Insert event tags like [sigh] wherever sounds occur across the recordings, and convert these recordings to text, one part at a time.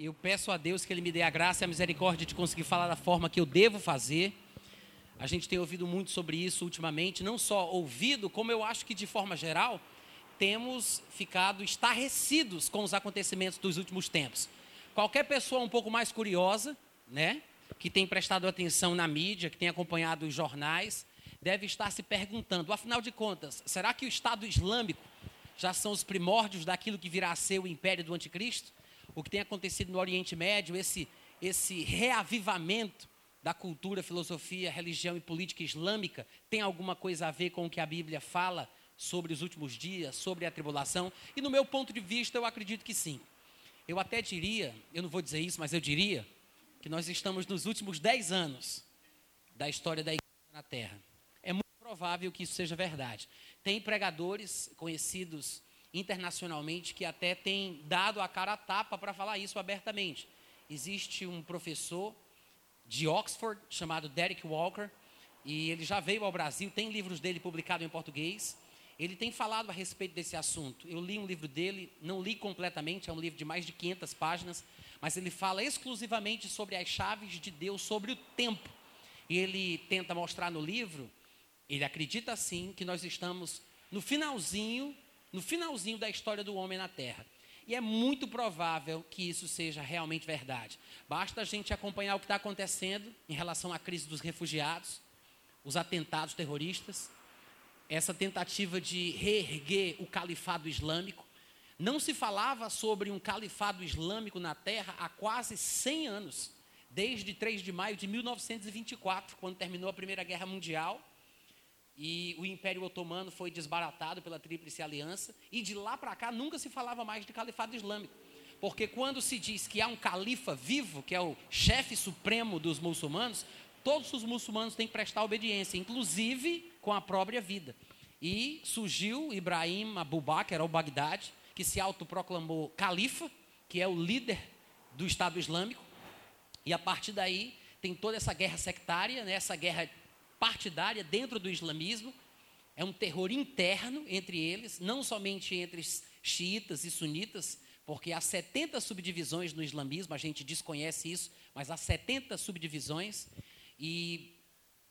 Eu peço a Deus que Ele me dê a graça e a misericórdia de conseguir falar da forma que eu devo fazer. A gente tem ouvido muito sobre isso ultimamente, não só ouvido, como eu acho que de forma geral temos ficado estarrecidos com os acontecimentos dos últimos tempos. Qualquer pessoa um pouco mais curiosa, né, que tem prestado atenção na mídia, que tem acompanhado os jornais, deve estar se perguntando, afinal de contas, será que o Estado Islâmico já são os primórdios daquilo que virá a ser o império do anticristo? O que tem acontecido no Oriente Médio, esse, esse reavivamento da cultura, filosofia, religião e política islâmica, tem alguma coisa a ver com o que a Bíblia fala sobre os últimos dias, sobre a tribulação? E no meu ponto de vista, eu acredito que sim. Eu até diria, eu não vou dizer isso, mas eu diria, que nós estamos nos últimos dez anos da história da igreja na Terra. É muito provável que isso seja verdade. Tem pregadores conhecidos internacionalmente que até têm dado a cara a tapa para falar isso abertamente. Existe um professor de Oxford chamado Derek Walker, e ele já veio ao Brasil, tem livros dele publicados em português. Ele tem falado a respeito desse assunto. Eu li um livro dele, não li completamente, é um livro de mais de 500 páginas, mas ele fala exclusivamente sobre as chaves de Deus, sobre o tempo. E ele tenta mostrar no livro, ele acredita sim que nós estamos no finalzinho, no finalzinho da história do homem na Terra. E é muito provável que isso seja realmente verdade. Basta a gente acompanhar o que está acontecendo em relação à crise dos refugiados, os atentados terroristas, essa tentativa de reerguer o califado islâmico. Não se falava sobre um califado islâmico na terra há quase 100 anos, desde 3 de maio de 1924, quando terminou a Primeira Guerra Mundial e o Império Otomano foi desbaratado pela Tríplice Aliança, e de lá para cá nunca se falava mais de califado islâmico. Porque quando se diz que há um califa vivo, que é o chefe supremo dos muçulmanos, todos os muçulmanos têm que prestar obediência, inclusive com a própria vida. E surgiu Ibrahim Abu Bakr al-Baghdad, que se autoproclamou califa, que é o líder do Estado Islâmico, e a partir daí tem toda essa guerra sectária, né, essa guerra partidária dentro do islamismo, é um terror interno entre eles, não somente entre xiitas e sunitas, porque há 70 subdivisões no islamismo, a gente desconhece isso, mas há 70 subdivisões, e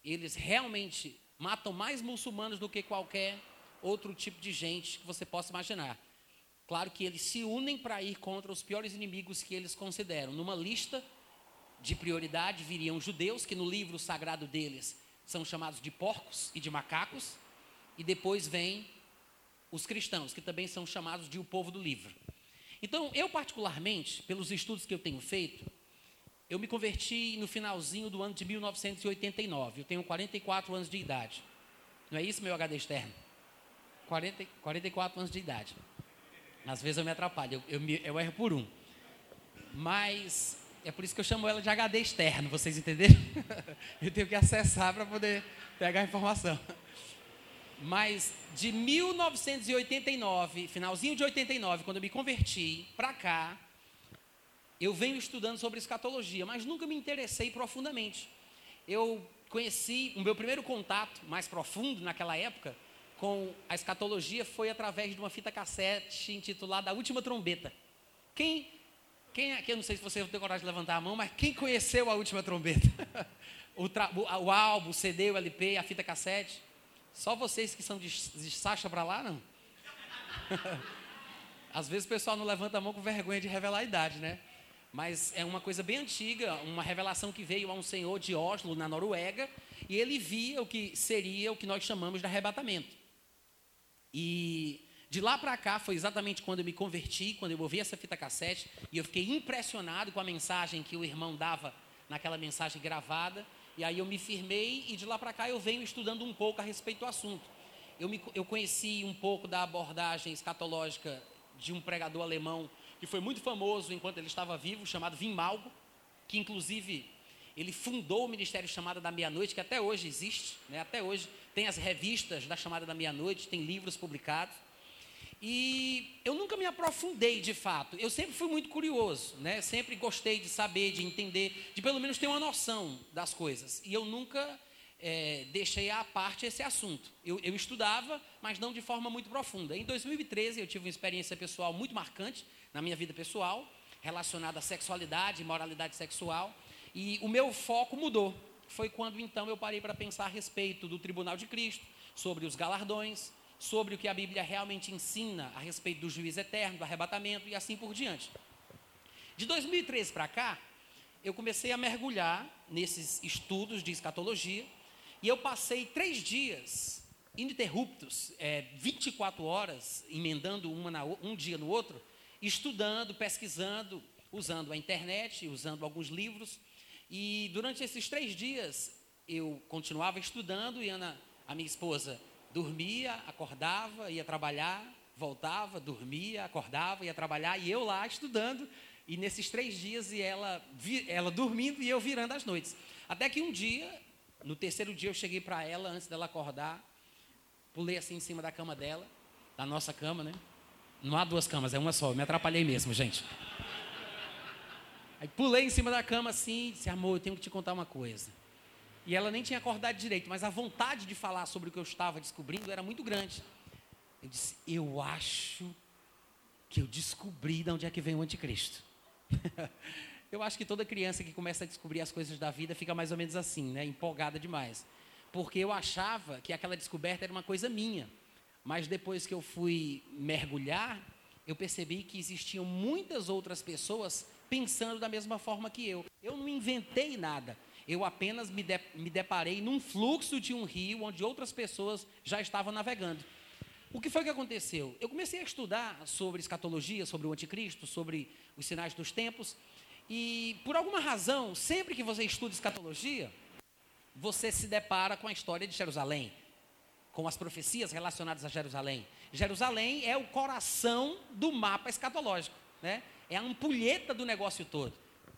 eles realmente matam mais muçulmanos do que qualquer outro tipo de gente que você possa imaginar. Claro que eles se unem para ir contra os piores inimigos que eles consideram. Numa lista de prioridade viriam judeus, que no livro sagrado deles são chamados de porcos e de macacos, e depois vem os cristãos, que também são chamados de o povo do livro. Então, eu particularmente, pelos estudos que eu tenho feito, eu me converti no finalzinho do ano de 1989. Eu tenho 44 anos de idade. Não é isso, meu HD externo? 40, 44 anos de idade. Às vezes eu me atrapalho, eu, eu, eu erro por um. Mas é por isso que eu chamo ela de HD externo, vocês entenderam? [laughs] eu tenho que acessar para poder pegar a informação. Mas de 1989, finalzinho de 89, quando eu me converti, para cá, eu venho estudando sobre escatologia, mas nunca me interessei profundamente. Eu conheci, o meu primeiro contato mais profundo naquela época com a escatologia foi através de uma fita cassete intitulada A Última Trombeta. Quem quem aqui, eu não sei se você tem coragem de levantar a mão, mas quem conheceu a última trombeta? [laughs] o, tra, o, o, álbum, o CD, o LP, a fita cassete? Só vocês que são de, de Sacha para lá, não? [laughs] Às vezes o pessoal não levanta a mão com vergonha de revelar a idade, né? Mas é uma coisa bem antiga, uma revelação que veio a um senhor de Oslo, na Noruega, e ele via o que seria o que nós chamamos de arrebatamento. E de lá para cá foi exatamente quando eu me converti, quando eu ouvi essa fita cassete, e eu fiquei impressionado com a mensagem que o irmão dava naquela mensagem gravada. E aí eu me firmei e de lá para cá eu venho estudando um pouco a respeito do assunto. Eu, me, eu conheci um pouco da abordagem escatológica de um pregador alemão que foi muito famoso enquanto ele estava vivo, chamado Wim Malgo, que inclusive ele fundou o Ministério Chamada da Meia-Noite, que até hoje existe, né? até hoje tem as revistas da Chamada da Meia-Noite, tem livros publicados. E eu nunca me aprofundei de fato. Eu sempre fui muito curioso, né? Sempre gostei de saber, de entender, de pelo menos ter uma noção das coisas. E eu nunca é, deixei à parte esse assunto. Eu, eu, estudava, mas não de forma muito profunda. Em 2013 eu tive uma experiência pessoal muito marcante na minha vida pessoal. relacionada à sexualidade moralidade sexual. E o meu foco mudou. Foi quando então eu parei para pensar a respeito do tribunal de Cristo, sobre os galardões, sobre o que a Bíblia realmente ensina a respeito do juiz eterno, do arrebatamento e assim por diante. De 2013 para cá, eu comecei a mergulhar nesses estudos de escatologia e eu passei três dias ininterruptos, é, 24 horas, emendando na, um dia no outro, estudando, pesquisando, usando a internet, usando alguns livros. E durante esses três dias eu continuava estudando e Ana, a minha esposa, dormia, acordava, ia trabalhar, voltava, dormia, acordava, ia trabalhar e eu lá estudando. E nesses três dias e ela, ela dormindo e eu virando as noites. Até que um dia, no terceiro dia, eu cheguei para ela antes dela acordar, pulei assim em cima da cama dela, da nossa cama, né? Não há duas camas, é uma só. Eu me atrapalhei mesmo, gente. Aí pulei em cima da cama assim e disse: Amor, eu tenho que te contar uma coisa. E ela nem tinha acordado direito, mas a vontade de falar sobre o que eu estava descobrindo era muito grande. Eu disse: Eu acho que eu descobri de onde é que vem o anticristo. [laughs] eu acho que toda criança que começa a descobrir as coisas da vida fica mais ou menos assim, né? Empolgada demais. Porque eu achava que aquela descoberta era uma coisa minha. Mas depois que eu fui mergulhar, eu percebi que existiam muitas outras pessoas pensando da mesma forma que eu. Eu não inventei nada. Eu apenas me, de, me deparei num fluxo de um rio onde outras pessoas já estavam navegando. O que foi que aconteceu? Eu comecei a estudar sobre escatologia, sobre o anticristo, sobre os sinais dos tempos, e por alguma razão, sempre que você estuda escatologia, você se depara com a história de Jerusalém, com as profecias relacionadas a Jerusalém. Jerusalém é o coração do mapa escatológico, né? é a ampulheta do negócio todo.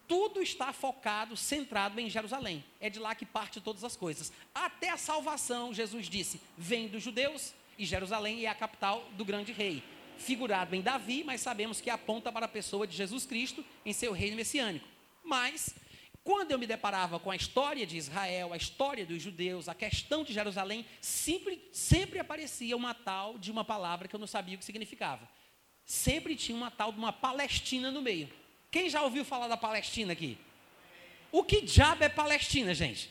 Tudo está focado, centrado em Jerusalém. É de lá que parte todas as coisas. Até a salvação, Jesus disse, vem dos judeus e Jerusalém é a capital do grande rei. Figurado em Davi, mas sabemos que aponta para a pessoa de Jesus Cristo em seu reino messiânico. Mas, quando eu me deparava com a história de Israel, a história dos judeus, a questão de Jerusalém, sempre, sempre aparecia uma tal de uma palavra que eu não sabia o que significava. Sempre tinha uma tal de uma Palestina no meio. Quem já ouviu falar da Palestina aqui? O que diabo é Palestina, gente?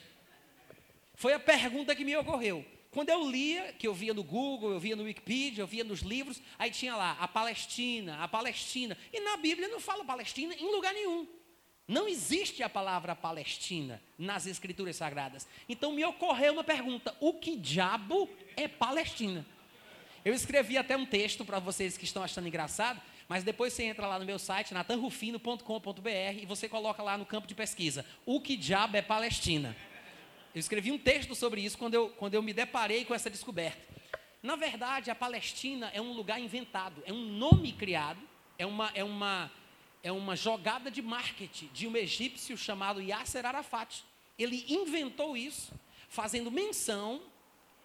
Foi a pergunta que me ocorreu. Quando eu lia, que eu via no Google, eu via no Wikipedia, eu via nos livros, aí tinha lá a Palestina, a Palestina. E na Bíblia não fala Palestina em lugar nenhum. Não existe a palavra Palestina nas Escrituras Sagradas. Então me ocorreu uma pergunta: o que diabo é Palestina? Eu escrevi até um texto para vocês que estão achando engraçado, mas depois você entra lá no meu site, natanrufino.com.br, e você coloca lá no campo de pesquisa: o que diabo é Palestina? Eu escrevi um texto sobre isso quando eu, quando eu me deparei com essa descoberta. Na verdade, a Palestina é um lugar inventado, é um nome criado, é uma, é uma, é uma jogada de marketing de um egípcio chamado Yasser Arafat. Ele inventou isso, fazendo menção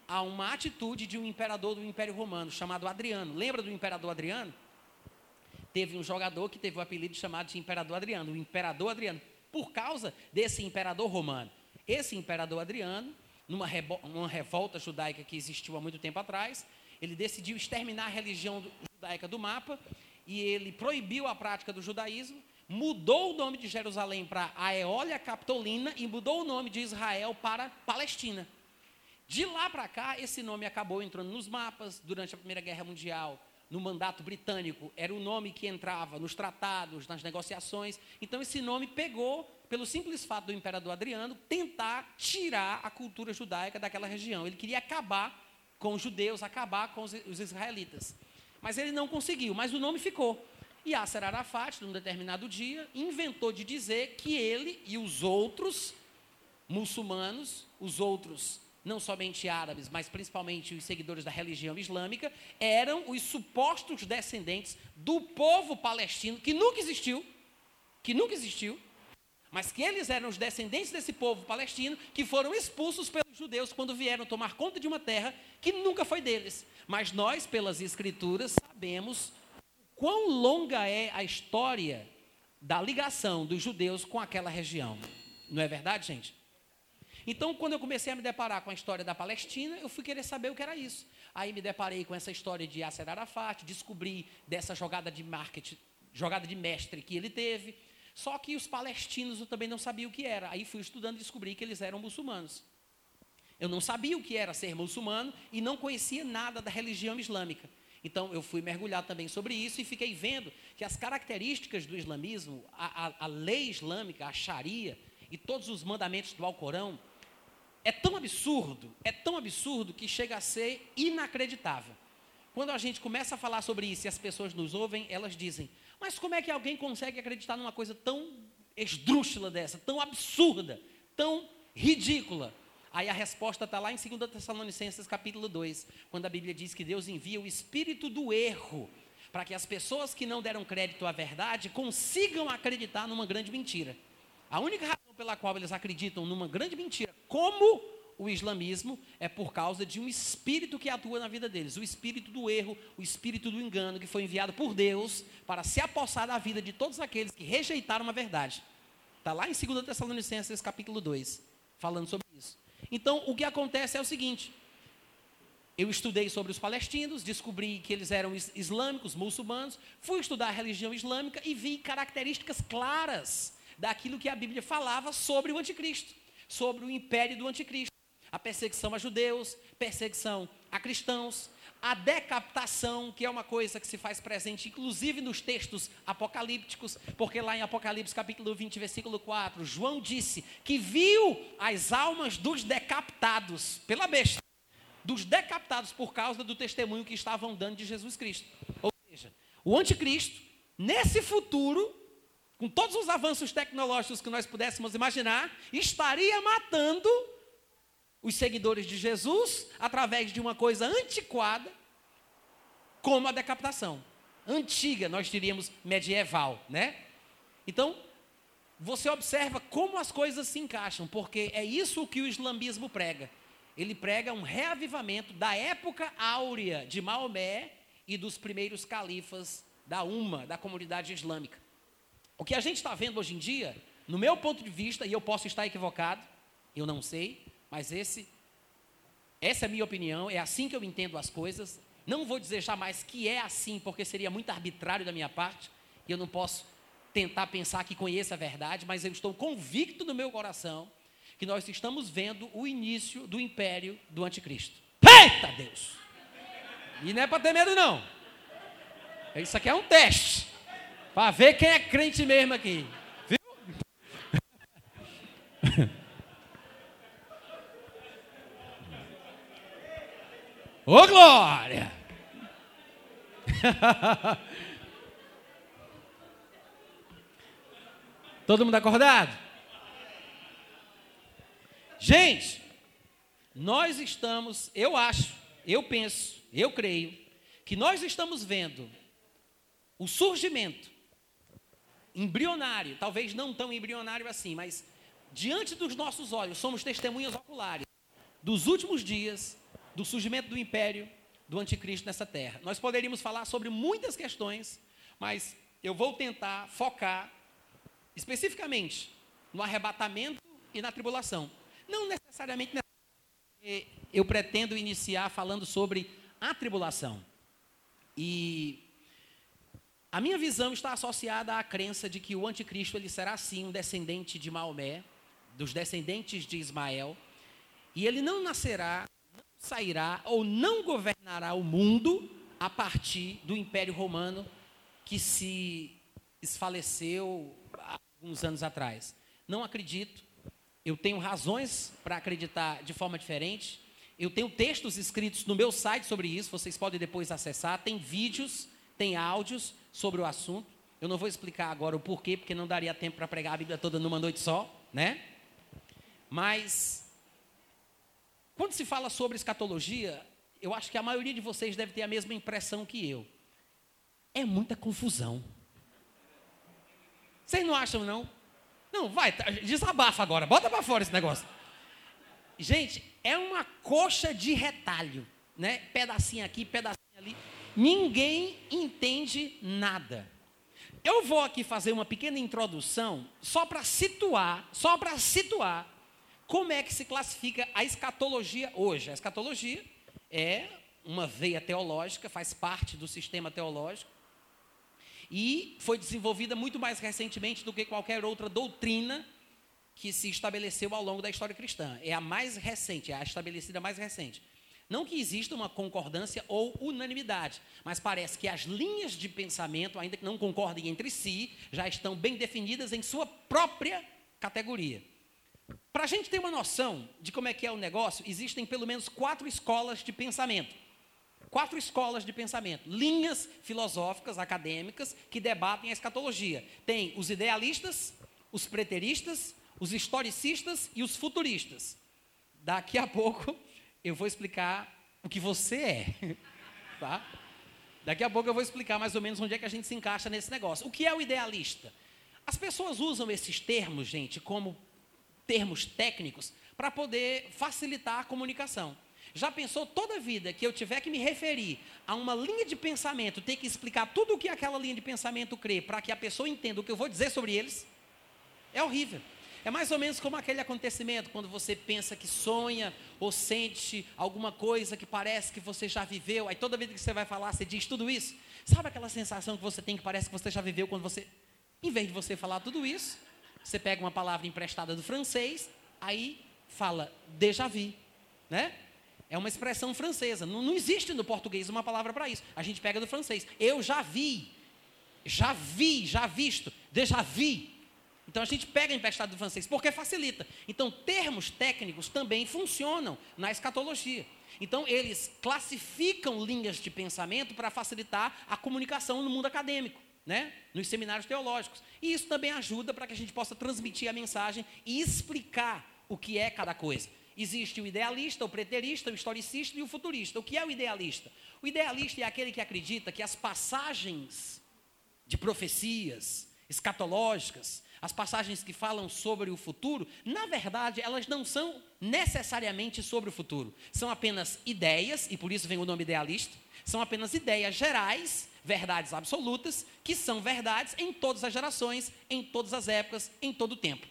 a uma atitude de um imperador do Império Romano chamado Adriano. Lembra do imperador Adriano? Teve um jogador que teve o apelido chamado de Imperador Adriano, o Imperador Adriano, por causa desse imperador romano. Esse imperador Adriano, numa uma revolta judaica que existiu há muito tempo atrás, ele decidiu exterminar a religião judaica do mapa e ele proibiu a prática do judaísmo, mudou o nome de Jerusalém para Aeólia Capitolina e mudou o nome de Israel para Palestina. De lá para cá, esse nome acabou entrando nos mapas durante a Primeira Guerra Mundial, no mandato britânico, era o nome que entrava nos tratados, nas negociações. Então, esse nome pegou pelo simples fato do imperador Adriano tentar tirar a cultura judaica daquela região. Ele queria acabar com os judeus, acabar com os, israelitas. Mas ele não conseguiu, mas o nome ficou. E Yasser Arafat, num determinado dia, inventou de dizer que ele e os outros muçulmanos, os outros não somente árabes, mas principalmente os seguidores da religião islâmica, eram os supostos descendentes do povo palestino que nunca existiu, que nunca existiu, mas que eles eram os descendentes desse povo palestino que foram expulsos pelos judeus quando vieram tomar conta de uma terra que nunca foi deles. Mas nós, pelas escrituras, sabemos quão longa é a história da ligação dos judeus com aquela região. Não é verdade, gente? Então, quando eu comecei a me deparar com a história da Palestina, eu fui querer saber o que era isso. Aí me deparei com essa história de Yasser Arafat, descobri dessa jogada de marketing jogada de mestre que ele teve. Só que os palestinos eu também não sabia o que era. Aí fui estudando e descobri que eles eram muçulmanos. Eu não sabia o que era ser muçulmano e não conhecia nada da religião islâmica. Então eu fui mergulhar também sobre isso e fiquei vendo que as características do islamismo, a, a, a lei islâmica, a Sharia e todos os mandamentos do Alcorão, é tão absurdo, é tão absurdo que chega a ser inacreditável. Quando a gente começa a falar sobre isso e as pessoas nos ouvem, elas dizem: Mas como é que alguém consegue acreditar numa coisa tão esdrúxula dessa, tão absurda, tão ridícula? Aí a resposta está lá em 2 Tessalonicenses capítulo 2, quando a Bíblia diz que Deus envia o espírito do erro para que as pessoas que não deram crédito à verdade consigam acreditar numa grande mentira. A única pela qual eles acreditam numa grande mentira, como o islamismo, é por causa de um espírito que atua na vida deles, o espírito do erro, o espírito do engano, que foi enviado por Deus para se apossar da vida de todos aqueles que rejeitaram a verdade. Está lá em 2 Tessalonicenses capítulo 2, falando sobre isso. Então, o que acontece é o seguinte: eu estudei sobre os palestinos, descobri que eles eram islâmicos, muçulmanos, fui estudar a religião islâmica e vi características claras daquilo que a Bíblia falava sobre o anticristo, sobre o império do anticristo. A perseguição a judeus, perseguição a cristãos, a decapitação, que é uma coisa que se faz presente, inclusive nos textos apocalípticos, porque lá em Apocalipse capítulo 20, versículo 4, João disse que viu as almas dos decapitados pela besta, dos decapitados por causa do testemunho que estavam dando de Jesus Cristo. Ou seja, o anticristo, nesse futuro, com todos os avanços tecnológicos que nós pudéssemos imaginar, estaria matando os seguidores de Jesus através de uma coisa antiquada, como a decapitação. Antiga, nós diríamos medieval, né? Então, você observa como as coisas se encaixam, porque é isso que o islamismo prega. Ele prega um reavivamento da época áurea de Maomé e dos primeiros califas da UMA, da comunidade islâmica. O que a gente está vendo hoje em dia, no meu ponto de vista, e eu posso estar equivocado, eu não sei, mas esse, essa é a minha opinião, é assim que eu entendo as coisas. Não vou dizer jamais que é assim, porque seria muito arbitrário da minha parte, e eu não posso tentar pensar que conheço a verdade, mas eu estou convicto no meu coração que nós estamos vendo o início do império do anticristo. Eita Deus! E não é para ter medo, não. Isso aqui é um teste. Para ver quem é crente mesmo aqui. Viu? Ô glória! [laughs] Todo mundo acordado? Gente, nós estamos, eu acho, eu penso, eu creio, que nós estamos vendo o surgimento embrionário, talvez não tão embrionário assim, mas diante dos nossos olhos, somos testemunhas oculares dos últimos dias do surgimento do império do anticristo nessa terra. Nós poderíamos falar sobre muitas questões, mas eu vou tentar focar especificamente no arrebatamento e na tribulação. Não necessariamente eu pretendo iniciar falando sobre a tribulação. E a minha visão está associada à crença de que o anticristo ele será sim um descendente de Maomé, dos descendentes de Ismael, e ele não nascerá sairá ou não governará o mundo a partir do Império Romano que se esfaleceu há alguns anos atrás. Não acredito. Eu tenho razões para acreditar de forma diferente. Eu tenho textos escritos no meu site sobre isso, vocês podem depois acessar. Tem vídeos, tem áudios sobre o assunto. Eu não vou explicar agora o porquê, porque não daria tempo para pregar a Bíblia toda numa noite só, né? Mas quando se fala sobre escatologia, eu acho que a maioria de vocês deve ter a mesma impressão que eu. É muita confusão. Vocês não acham, não? Não, vai, tá, desabafa agora, bota para fora esse negócio. Gente, é uma coxa de retalho, né? Pedacinho aqui, pedacinho ali. Ninguém entende nada. Eu vou aqui fazer uma pequena introdução só para situar, só para situar como é que se classifica a escatologia hoje? A escatologia é uma veia teológica, faz parte do sistema teológico. e foi desenvolvida muito mais recentemente do que qualquer outra doutrina que se estabeleceu ao longo da história cristã. É a mais recente, é a estabelecida mais recente. Não que exista uma concordância ou unanimidade, mas parece que as linhas de pensamento, ainda que não concordem entre si, já estão bem definidas em sua própria categoria. Para a gente ter uma noção de como é que é o negócio, existem pelo menos quatro escolas de pensamento. Quatro escolas de pensamento, linhas filosóficas, acadêmicas, que debatem a escatologia. Tem os idealistas, os preteristas, os historicistas e os futuristas. Daqui a pouco eu vou explicar o que você é, [laughs] tá? Daqui a pouco eu vou explicar mais ou menos onde é que a gente se encaixa nesse negócio. O que é o idealista? As pessoas usam esses termos, gente, como termos técnicos para poder facilitar a comunicação. Já pensou toda a vida que eu tiver que me referir a uma linha de pensamento, ter que explicar tudo o que aquela linha de pensamento crê para que a pessoa entenda o que eu vou dizer sobre eles? É horrível. É mais ou menos como aquele acontecimento quando você pensa que sonha ou sente alguma coisa que parece que você já viveu, aí toda vez que você vai falar, você diz tudo isso. Sabe aquela sensação que você tem que parece que você já viveu quando você, em vez de você falar tudo isso, você pega uma palavra emprestada do francês, aí fala déjà vu, né? É uma expressão francesa. Não, não existe no português uma palavra para isso. A gente pega do francês. Eu já vi, já vi, já visto, déjà vu. Então a gente pega emprestado do francês, porque facilita. Então, termos técnicos também funcionam na escatologia. Então, eles classificam linhas de pensamento para facilitar a comunicação no mundo acadêmico, né? nos seminários teológicos. E isso também ajuda para que a gente possa transmitir a mensagem e explicar o que é cada coisa. Existe o idealista, o preterista, o historicista e o futurista. O que é o idealista? O idealista é aquele que acredita que as passagens de profecias escatológicas, as passagens que falam sobre o futuro, na verdade, elas não são necessariamente sobre o futuro. São apenas ideias, e por isso vem o nome idealista, são apenas ideias gerais, verdades absolutas, que são verdades em todas as gerações, em todas as épocas, em todo o tempo.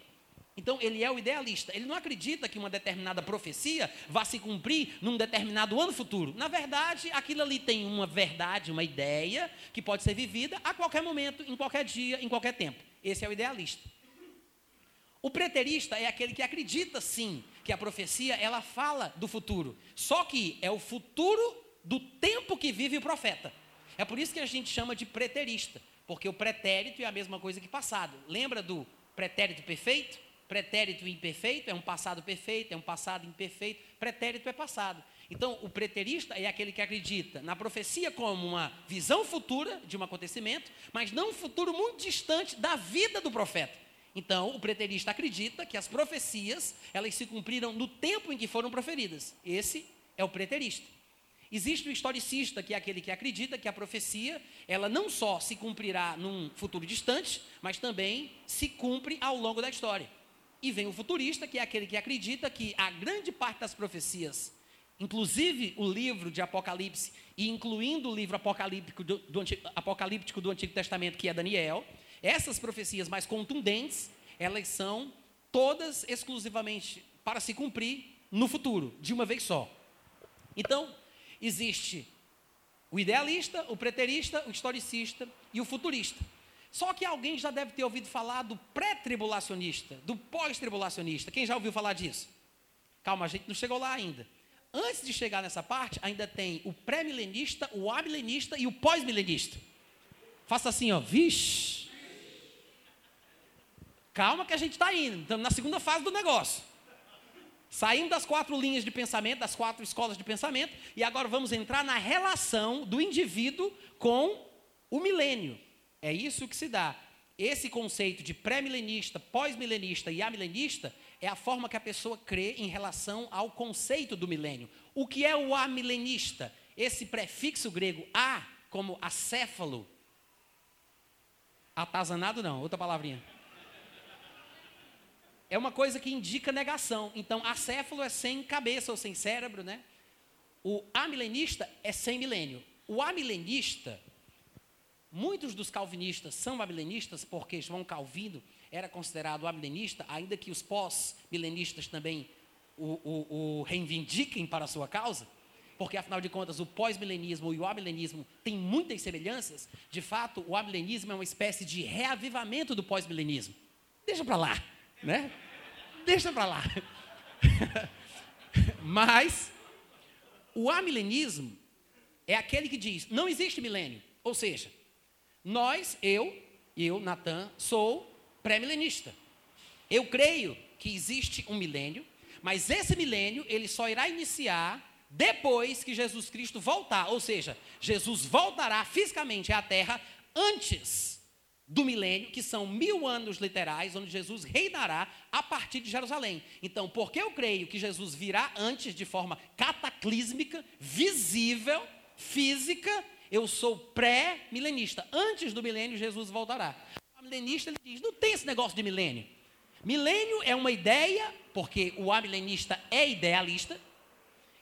Então, ele é o idealista. Ele não acredita que uma determinada profecia vá se cumprir num determinado ano futuro. Na verdade, aquilo ali tem uma verdade, uma ideia que pode ser vivida a qualquer momento, em qualquer dia, em qualquer tempo. Esse é o idealista. O preterista é aquele que acredita sim que a profecia ela fala do futuro, só que é o futuro do tempo que vive o profeta. É por isso que a gente chama de preterista, porque o pretérito é a mesma coisa que passado. Lembra do pretérito perfeito? Pretérito imperfeito é um passado perfeito, é um passado imperfeito. Pretérito é passado. Então, o preterista é aquele que acredita na profecia como uma visão futura de um acontecimento, mas não um futuro muito distante da vida do profeta. Então, o preterista acredita que as profecias, elas se cumpriram no tempo em que foram proferidas. Esse é o preterista. Existe o historicista, que é aquele que acredita que a profecia, ela não só se cumprirá num futuro distante, mas também se cumpre ao longo da história. E vem o futurista, que é aquele que acredita que a grande parte das profecias Inclusive o livro de Apocalipse, e incluindo o livro apocalíptico do, do, apocalíptico do Antigo Testamento, que é Daniel, essas profecias mais contundentes, elas são todas exclusivamente para se cumprir no futuro, de uma vez só. Então, existe o idealista, o preterista, o historicista e o futurista. Só que alguém já deve ter ouvido falar do pré-tribulacionista, do pós-tribulacionista. Quem já ouviu falar disso? Calma, a gente não chegou lá ainda. Antes de chegar nessa parte, ainda tem o pré-milenista, o amilenista e o pós-milenista. Faça assim, ó, vixe. Calma que a gente está indo, estamos na segunda fase do negócio. Saímos das quatro linhas de pensamento, das quatro escolas de pensamento, e agora vamos entrar na relação do indivíduo com o milênio. É isso que se dá. Esse conceito de pré-milenista, pós-milenista e amilenista é a forma que a pessoa crê em relação ao conceito do milênio. O que é o amilenista? Esse prefixo grego a, como acéfalo. Atazanado não, outra palavrinha. É uma coisa que indica negação. Então, acéfalo é sem cabeça ou sem cérebro, né? O amilenista é sem milênio. O amilenista, muitos dos calvinistas são amilenistas porque João Calvino era considerado amilenista, ainda que os pós-milenistas também o, o, o reivindiquem para a sua causa, porque afinal de contas o pós-milenismo e o amilenismo têm muitas semelhanças. De fato, o amilenismo é uma espécie de reavivamento do pós-milenismo. Deixa para lá, né? Deixa para lá. [laughs] Mas o amilenismo é aquele que diz: não existe milênio. Ou seja, nós, eu, eu, Natan, sou pré-milenista. Eu creio que existe um milênio, mas esse milênio ele só irá iniciar depois que Jesus Cristo voltar. Ou seja, Jesus voltará fisicamente à Terra antes do milênio, que são mil anos literais, onde Jesus reinará a partir de Jerusalém. Então, porque eu creio que Jesus virá antes de forma cataclísmica, visível, física, eu sou pré-milenista. Antes do milênio, Jesus voltará. O milenista ele diz: não tem esse negócio de milênio. Milênio é uma ideia, porque o amilenista é idealista.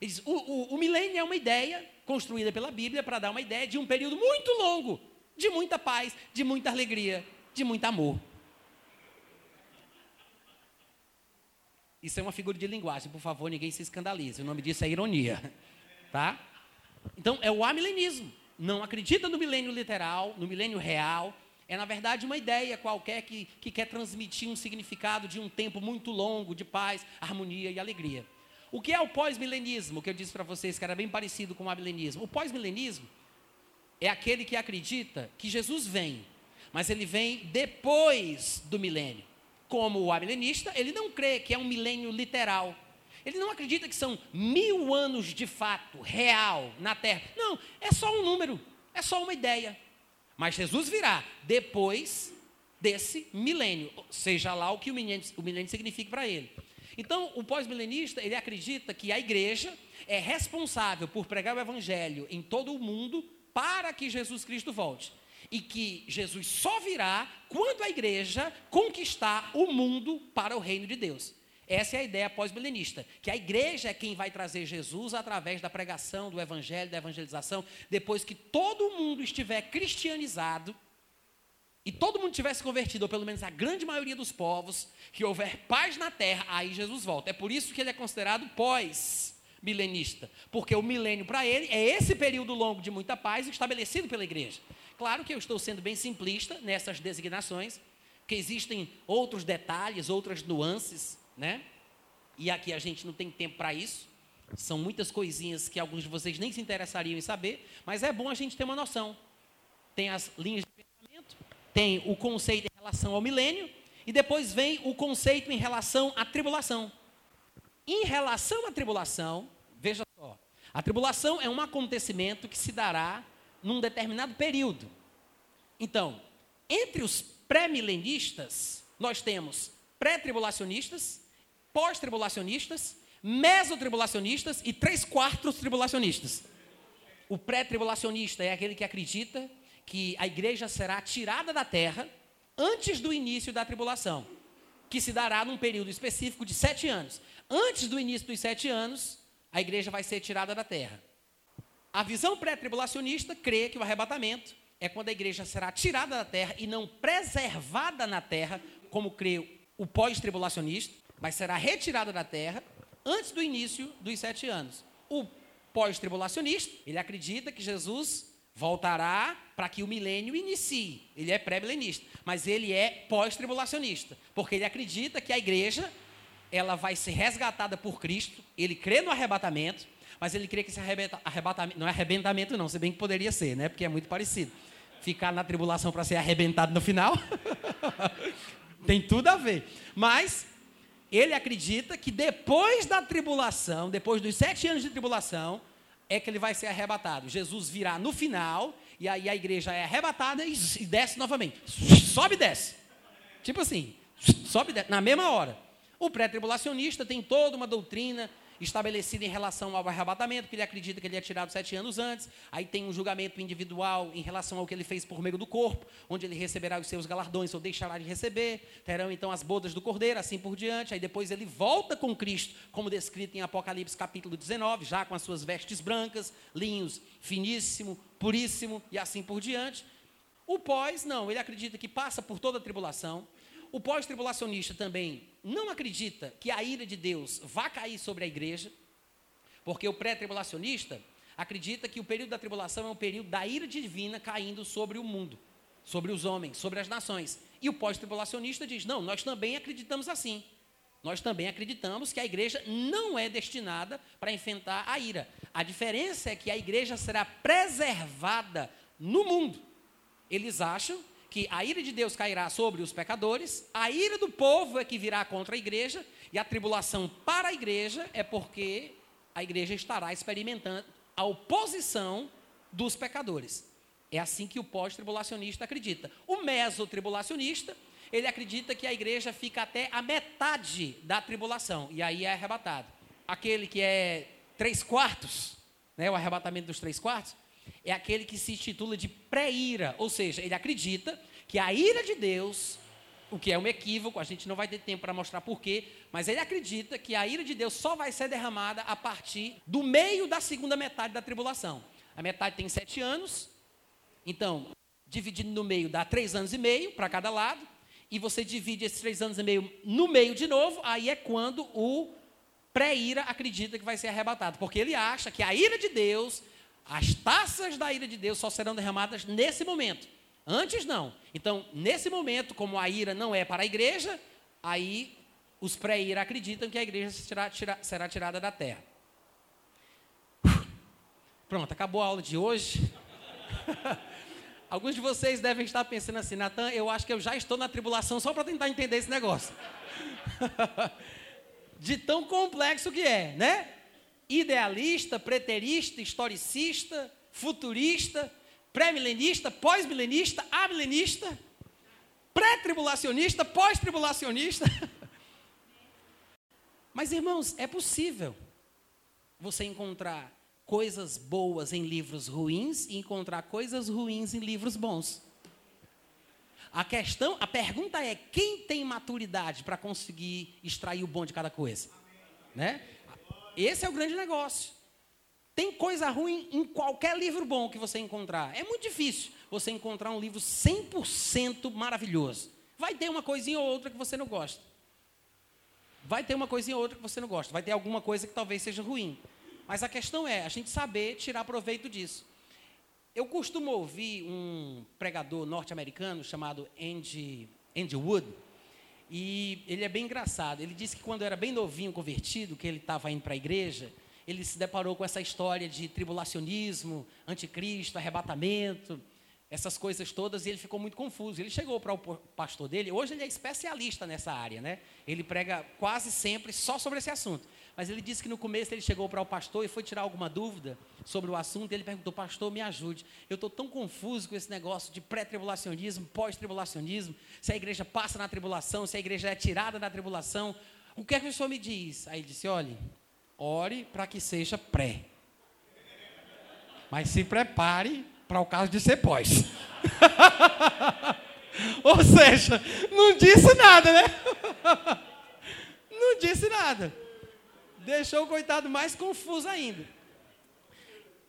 Ele diz: o, o, o milênio é uma ideia construída pela Bíblia para dar uma ideia de um período muito longo, de muita paz, de muita alegria, de muito amor. Isso é uma figura de linguagem, por favor, ninguém se escandalize. O nome disso é ironia, tá? Então, é o amilenismo. Não acredita no milênio literal, no milênio real. É, na verdade, uma ideia qualquer que, que quer transmitir um significado de um tempo muito longo de paz, harmonia e alegria. O que é o pós-milenismo? Que eu disse para vocês que era bem parecido com o amilenismo. O pós-milenismo é aquele que acredita que Jesus vem, mas ele vem depois do milênio. Como o amilenista, ele não crê que é um milênio literal. Ele não acredita que são mil anos de fato, real, na terra. Não, é só um número, é só uma ideia. Mas Jesus virá depois desse milênio, seja lá o que o milênio, o milênio signifique para ele. Então, o pós-milenista, ele acredita que a igreja é responsável por pregar o evangelho em todo o mundo para que Jesus Cristo volte. E que Jesus só virá quando a igreja conquistar o mundo para o reino de Deus. Essa é a ideia pós-milenista, que a igreja é quem vai trazer Jesus através da pregação, do evangelho, da evangelização, depois que todo mundo estiver cristianizado e todo mundo tivesse convertido, ou pelo menos a grande maioria dos povos, que houver paz na terra, aí Jesus volta. É por isso que ele é considerado pós-milenista, porque o milênio para ele é esse período longo de muita paz estabelecido pela igreja. Claro que eu estou sendo bem simplista nessas designações, que existem outros detalhes, outras nuances né? E aqui a gente não tem tempo para isso. São muitas coisinhas que alguns de vocês nem se interessariam em saber, mas é bom a gente ter uma noção. Tem as linhas de pensamento, tem o conceito em relação ao milênio, e depois vem o conceito em relação à tribulação. Em relação à tribulação, veja só, a tribulação é um acontecimento que se dará num determinado período. Então, entre os pré-milenistas, nós temos pré-tribulacionistas pós-tribulacionistas, mesotribulacionistas e três quartos tribulacionistas. O pré-tribulacionista é aquele que acredita que a igreja será tirada da terra antes do início da tribulação, que se dará num período específico de sete anos. Antes do início dos sete anos, a igreja vai ser tirada da terra. A visão pré-tribulacionista crê que o arrebatamento é quando a igreja será tirada da terra e não preservada na terra, como crê o pós-tribulacionista mas será retirada da terra antes do início dos sete anos. O pós-tribulacionista, ele acredita que Jesus voltará para que o milênio inicie. Ele é pré-milenista, mas ele é pós-tribulacionista, porque ele acredita que a igreja ela vai ser resgatada por Cristo. Ele crê no arrebatamento, mas ele crê que esse arrebatamento não é arrebentamento não, se bem que poderia ser, né? Porque é muito parecido. Ficar na tribulação para ser arrebentado no final, [laughs] tem tudo a ver. Mas ele acredita que depois da tribulação, depois dos sete anos de tribulação, é que ele vai ser arrebatado. Jesus virá no final, e aí a igreja é arrebatada e, desce novamente. Sobe e desce. Tipo assim, sobe e desce, na mesma hora. O pré-tribulacionista tem toda uma doutrina estabelecido em relação ao arrebatamento, que ele acredita que ele é tirado sete anos antes. Aí tem um julgamento individual em relação ao que ele fez por meio do corpo, onde ele receberá os seus galardões ou deixará de receber. Terão então as bodas do cordeiro, assim por diante. Aí depois ele volta com Cristo, como descrito em Apocalipse capítulo 19, já com as suas vestes brancas, linhos finíssimo, puríssimo e assim por diante. O pós, não, ele acredita que passa por toda a tribulação. O pós-tribulacionista também não acredita que a ira de Deus vá cair sobre a igreja, Porque o pré-tribulacionista acredita que o período da tribulação é um período da ira divina caindo sobre o mundo, sobre os homens, sobre as nações. E o pós-tribulacionista diz: não, nós também acreditamos assim. Nós também acreditamos que a igreja não é destinada para enfrentar a ira. A diferença é que a igreja será preservada no mundo. Eles acham que a ira de Deus cairá sobre os pecadores, a ira do povo é que virá contra a igreja, e a tribulação para a igreja é porque a igreja estará experimentando a oposição dos pecadores. É assim que o pós-tribulacionista acredita. O mesotribulacionista ele acredita que a igreja fica até a metade da tribulação, e aí é arrebatado. Aquele que é três quartos, né, o arrebatamento dos três quartos, é aquele que se intitula de pré-ira, ou seja, ele acredita que a ira de Deus, o que é um equívoco, a gente não vai ter tempo para mostrar porquê, mas ele acredita que a ira de Deus só vai ser derramada a partir do meio da segunda metade da tribulação. A metade tem sete anos, então, dividindo no meio dá três anos e meio para cada lado, e você divide esses três anos e meio no meio de novo, aí é quando o pré-ira acredita que vai ser arrebatado. Porque ele acha que a ira de Deus, as taças da ira de Deus só serão derramadas nesse momento. Antes não. Então, nesse momento, como a ira não é para a igreja, aí os pré-ira acreditam que a igreja será, tira, será tirada da terra. Pronto, acabou a aula de hoje. [laughs] Alguns de vocês devem estar pensando assim, Natan, eu acho que eu já estou na tribulação só para tentar entender esse negócio. [laughs] de tão complexo que é, né? Idealista, preterista, historicista, futurista, pré-milenista, pós-milenista, amilenista, pré-tribulacionista, pós-tribulacionista. [laughs] Mas, irmãos, é possível você encontrar coisas boas em livros ruins e encontrar coisas ruins em livros bons. A questão, a pergunta é: quem tem maturidade para conseguir extrair o bom de cada coisa? Né? Esse é o grande negócio. Tem coisa ruim em qualquer livro bom que você encontrar. É muito difícil você encontrar um livro 100% maravilhoso. Vai ter uma coisinha ou outra que você não gosta. Vai ter uma coisinha ou outra que você não gosta. Vai ter alguma coisa que talvez seja ruim. Mas a questão é a gente saber tirar proveito disso. Eu costumo ouvir um pregador norte-americano chamado Andy, Andy Wood, e ele é bem engraçado. Ele disse que quando era bem novinho, convertido, que ele estava indo para a igreja, ele se deparou com essa história de tribulacionismo, anticristo, arrebatamento, essas coisas todas, e ele ficou muito confuso. Ele chegou para o pastor dele, hoje ele é especialista nessa área, né? Ele prega quase sempre só sobre esse assunto. Mas ele disse que no começo ele chegou para o pastor e foi tirar alguma dúvida sobre o assunto. E ele perguntou: Pastor, me ajude. Eu estou tão confuso com esse negócio de pré-tribulacionismo, pós-tribulacionismo. Se a igreja passa na tribulação, se a igreja é tirada da tribulação. O que é que o senhor me diz? Aí ele disse: Olhe, ore para que seja pré. Mas se prepare para o caso de ser pós. [laughs] Ou seja, não disse nada, né? [laughs] Não disse nada deixou o coitado mais confuso ainda.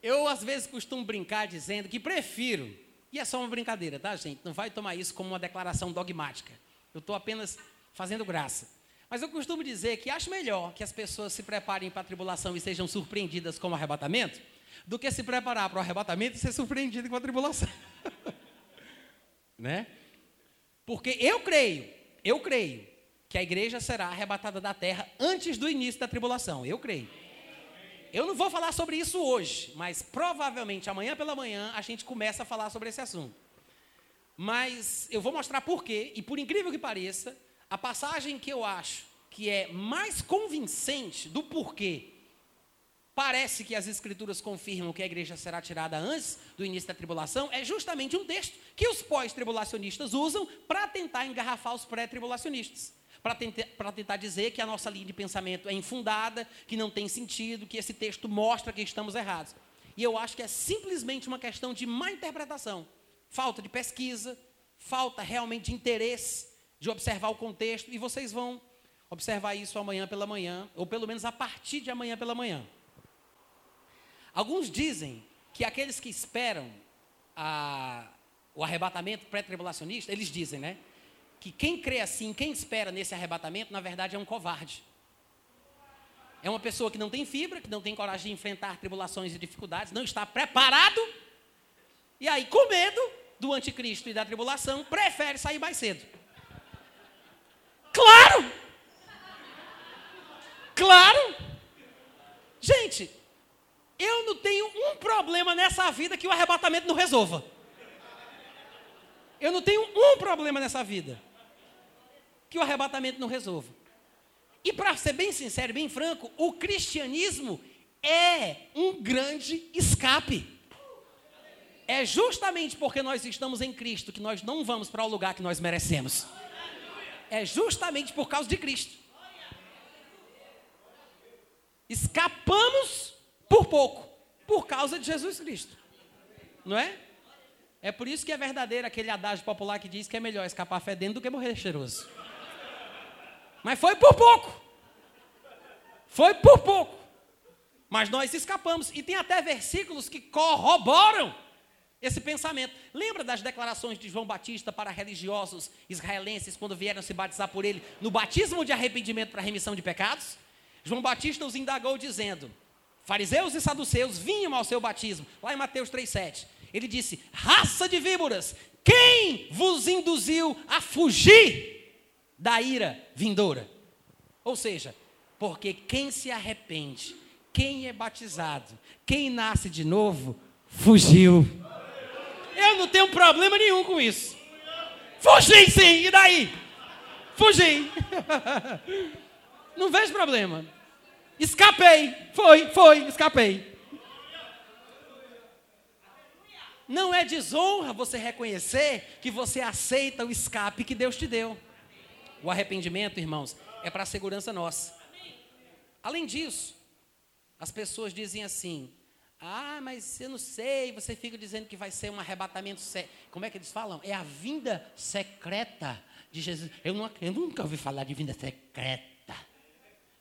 Eu, às vezes, costumo brincar dizendo que prefiro, e é só uma brincadeira, tá, gente? Não vai tomar isso como uma declaração dogmática. Eu estou apenas fazendo graça. Mas eu costumo dizer que acho melhor que as pessoas se preparem para a tribulação e sejam surpreendidas com o arrebatamento, do que se preparar para o arrebatamento e ser surpreendido com a tribulação. [laughs] né? Porque eu creio, eu creio que a igreja será arrebatada da terra antes do início da tribulação. Eu creio. Eu não vou falar sobre isso hoje, mas provavelmente amanhã pela manhã a gente começa a falar sobre esse assunto. Mas eu vou mostrar por quê, e por incrível que pareça, a passagem que eu acho que é mais convincente do porquê parece que as escrituras confirmam que a igreja será tirada antes do início da tribulação, é justamente um texto que os pós-tribulacionistas usam para tentar engarrafar os pré-tribulacionistas para tentar, tentar dizer que a nossa linha de pensamento é infundada, que não tem sentido, que esse texto mostra que estamos errados. E eu acho que é simplesmente uma questão de má interpretação, falta de pesquisa, falta realmente de interesse de observar o contexto, e vocês vão observar isso amanhã pela manhã, ou pelo menos a partir de amanhã pela manhã. Alguns dizem que aqueles que esperam a, o arrebatamento pré-tribulacionista, eles dizem, né? Que quem crê assim, quem espera nesse arrebatamento, na verdade é um covarde. É uma pessoa que não tem fibra, que não tem coragem de enfrentar tribulações e dificuldades, não está preparado. E aí, com medo do anticristo e da tribulação, prefere sair mais cedo. Claro! Claro! Gente, eu não tenho um problema nessa vida que o arrebatamento não resolva. Eu não tenho um problema nessa vida que o arrebatamento não resolva. E para ser bem sincero bem franco, o cristianismo é um grande escape. É justamente porque nós estamos em Cristo que nós não vamos para o lugar que nós merecemos. É justamente por causa de Cristo. Escapamos por pouco, por causa de Jesus Cristo. Não é? É por isso que é verdadeiro aquele adágio popular que diz que é melhor escapar fedendo do que morrer cheiroso. Mas foi por pouco. Foi por pouco. Mas nós escapamos. E tem até versículos que corroboram esse pensamento. Lembra das declarações de João Batista para religiosos israelenses quando vieram se batizar por ele no batismo de arrependimento para remissão de pecados? João Batista os indagou dizendo: Fariseus e saduceus vinham ao seu batismo, lá em Mateus 3,7. Ele disse: Raça de víboras, quem vos induziu a fugir da ira vindoura. Ou seja, porque quem se arrepende, quem é batizado, quem nasce de novo, fugiu. Eu não tenho problema nenhum com isso. Fugi sim, e daí? Fugi. [laughs] não vejo problema. Escapei. Foi, foi, escapei. Não é desonra você reconhecer que você aceita o escape que Deus te deu. O arrependimento, irmãos, é para a segurança nossa. Além disso, as pessoas dizem assim: ah, mas eu não sei, você fica dizendo que vai ser um arrebatamento. Se... Como é que eles falam? É a vinda secreta de Jesus. Eu, não, eu nunca ouvi falar de vinda secreta.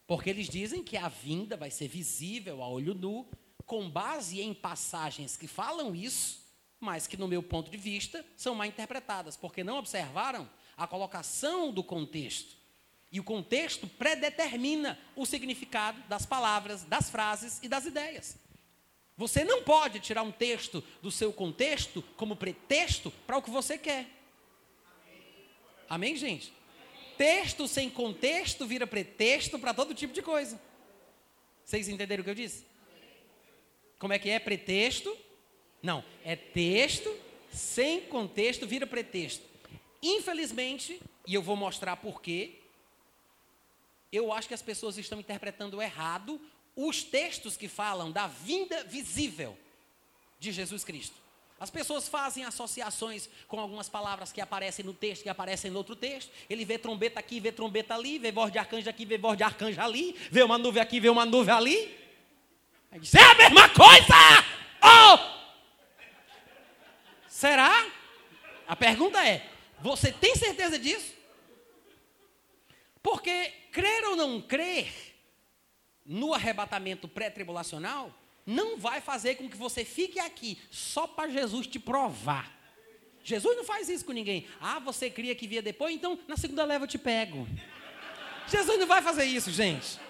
Porque eles dizem que a vinda vai ser visível a olho nu, com base em passagens que falam isso, mas que, no meu ponto de vista, são mal interpretadas, porque não observaram a colocação do contexto. E o contexto predetermina o significado das palavras, das frases e das ideias. Você não pode tirar um texto do seu contexto como pretexto para o que você quer. Amém, gente? Texto sem contexto vira pretexto para todo tipo de coisa. Vocês entenderam o que eu disse? Como é que é pretexto? Não, é texto sem contexto vira pretexto. Infelizmente, e eu vou mostrar por quê, eu acho que as pessoas estão interpretando errado os textos que falam da vinda visível de Jesus Cristo. As pessoas fazem associações com algumas palavras que aparecem no texto, que aparecem no outro texto. Ele vê trombeta aqui, vê trombeta ali, vê voz de arcanjo aqui, vê voz de arcanjo ali, vê uma nuvem aqui, vê uma nuvem ali. Aí diz, é a mesma coisa! Oh! Será? A pergunta é: você tem certeza disso? Porque crer ou não crer no arrebatamento pré-tribulacional não vai fazer com que você fique aqui só para Jesus te provar. Jesus não faz isso com ninguém. Ah, você cria que via depois, então na segunda leva eu te pego. Jesus não vai fazer isso, gente.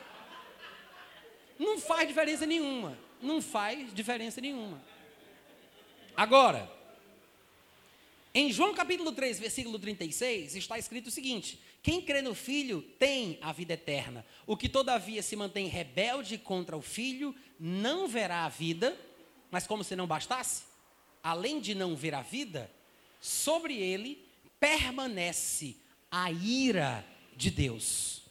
Não faz diferença nenhuma. Não faz diferença nenhuma. Agora, em João capítulo 3, versículo 36, está escrito o seguinte: Quem crê no Filho tem a vida eterna. O que todavia se mantém rebelde contra o Filho não verá a vida, mas como se não bastasse, além de não ver a vida, sobre ele permanece a ira de Deus.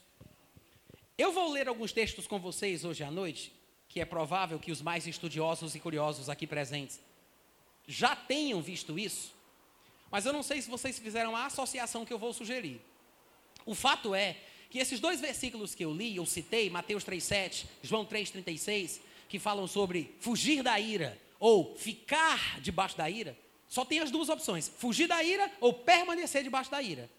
Eu vou ler alguns textos com vocês hoje à noite, que é provável que os mais estudiosos e curiosos aqui presentes já tenham visto isso. Mas eu não sei se vocês fizeram a associação que eu vou sugerir. O fato é que esses dois versículos que eu li, eu citei, Mateus 3,7, João 3,36, que falam sobre fugir da ira ou ficar debaixo da ira, só tem as duas opções: fugir da ira ou permanecer debaixo da ira.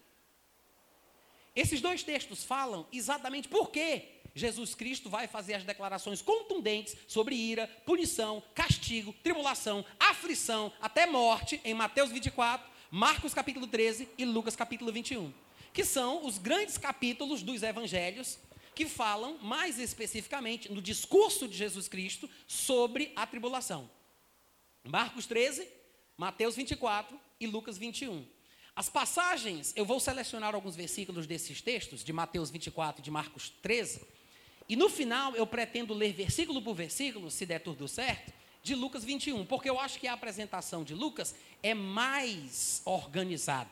Esses dois textos falam exatamente por que Jesus Cristo vai fazer as declarações contundentes sobre ira, punição, castigo, tribulação, aflição, até morte, em Mateus 24, Marcos capítulo 13 e Lucas capítulo 21, que são os grandes capítulos dos evangelhos que falam mais especificamente no discurso de Jesus Cristo sobre a tribulação. Marcos 13, Mateus 24 e Lucas 21. As passagens, eu vou selecionar alguns versículos desses textos, de Mateus 24 e de Marcos 13, e no final eu pretendo ler versículo por versículo, se der tudo certo, de Lucas 21, porque eu acho que a apresentação de Lucas é mais organizada.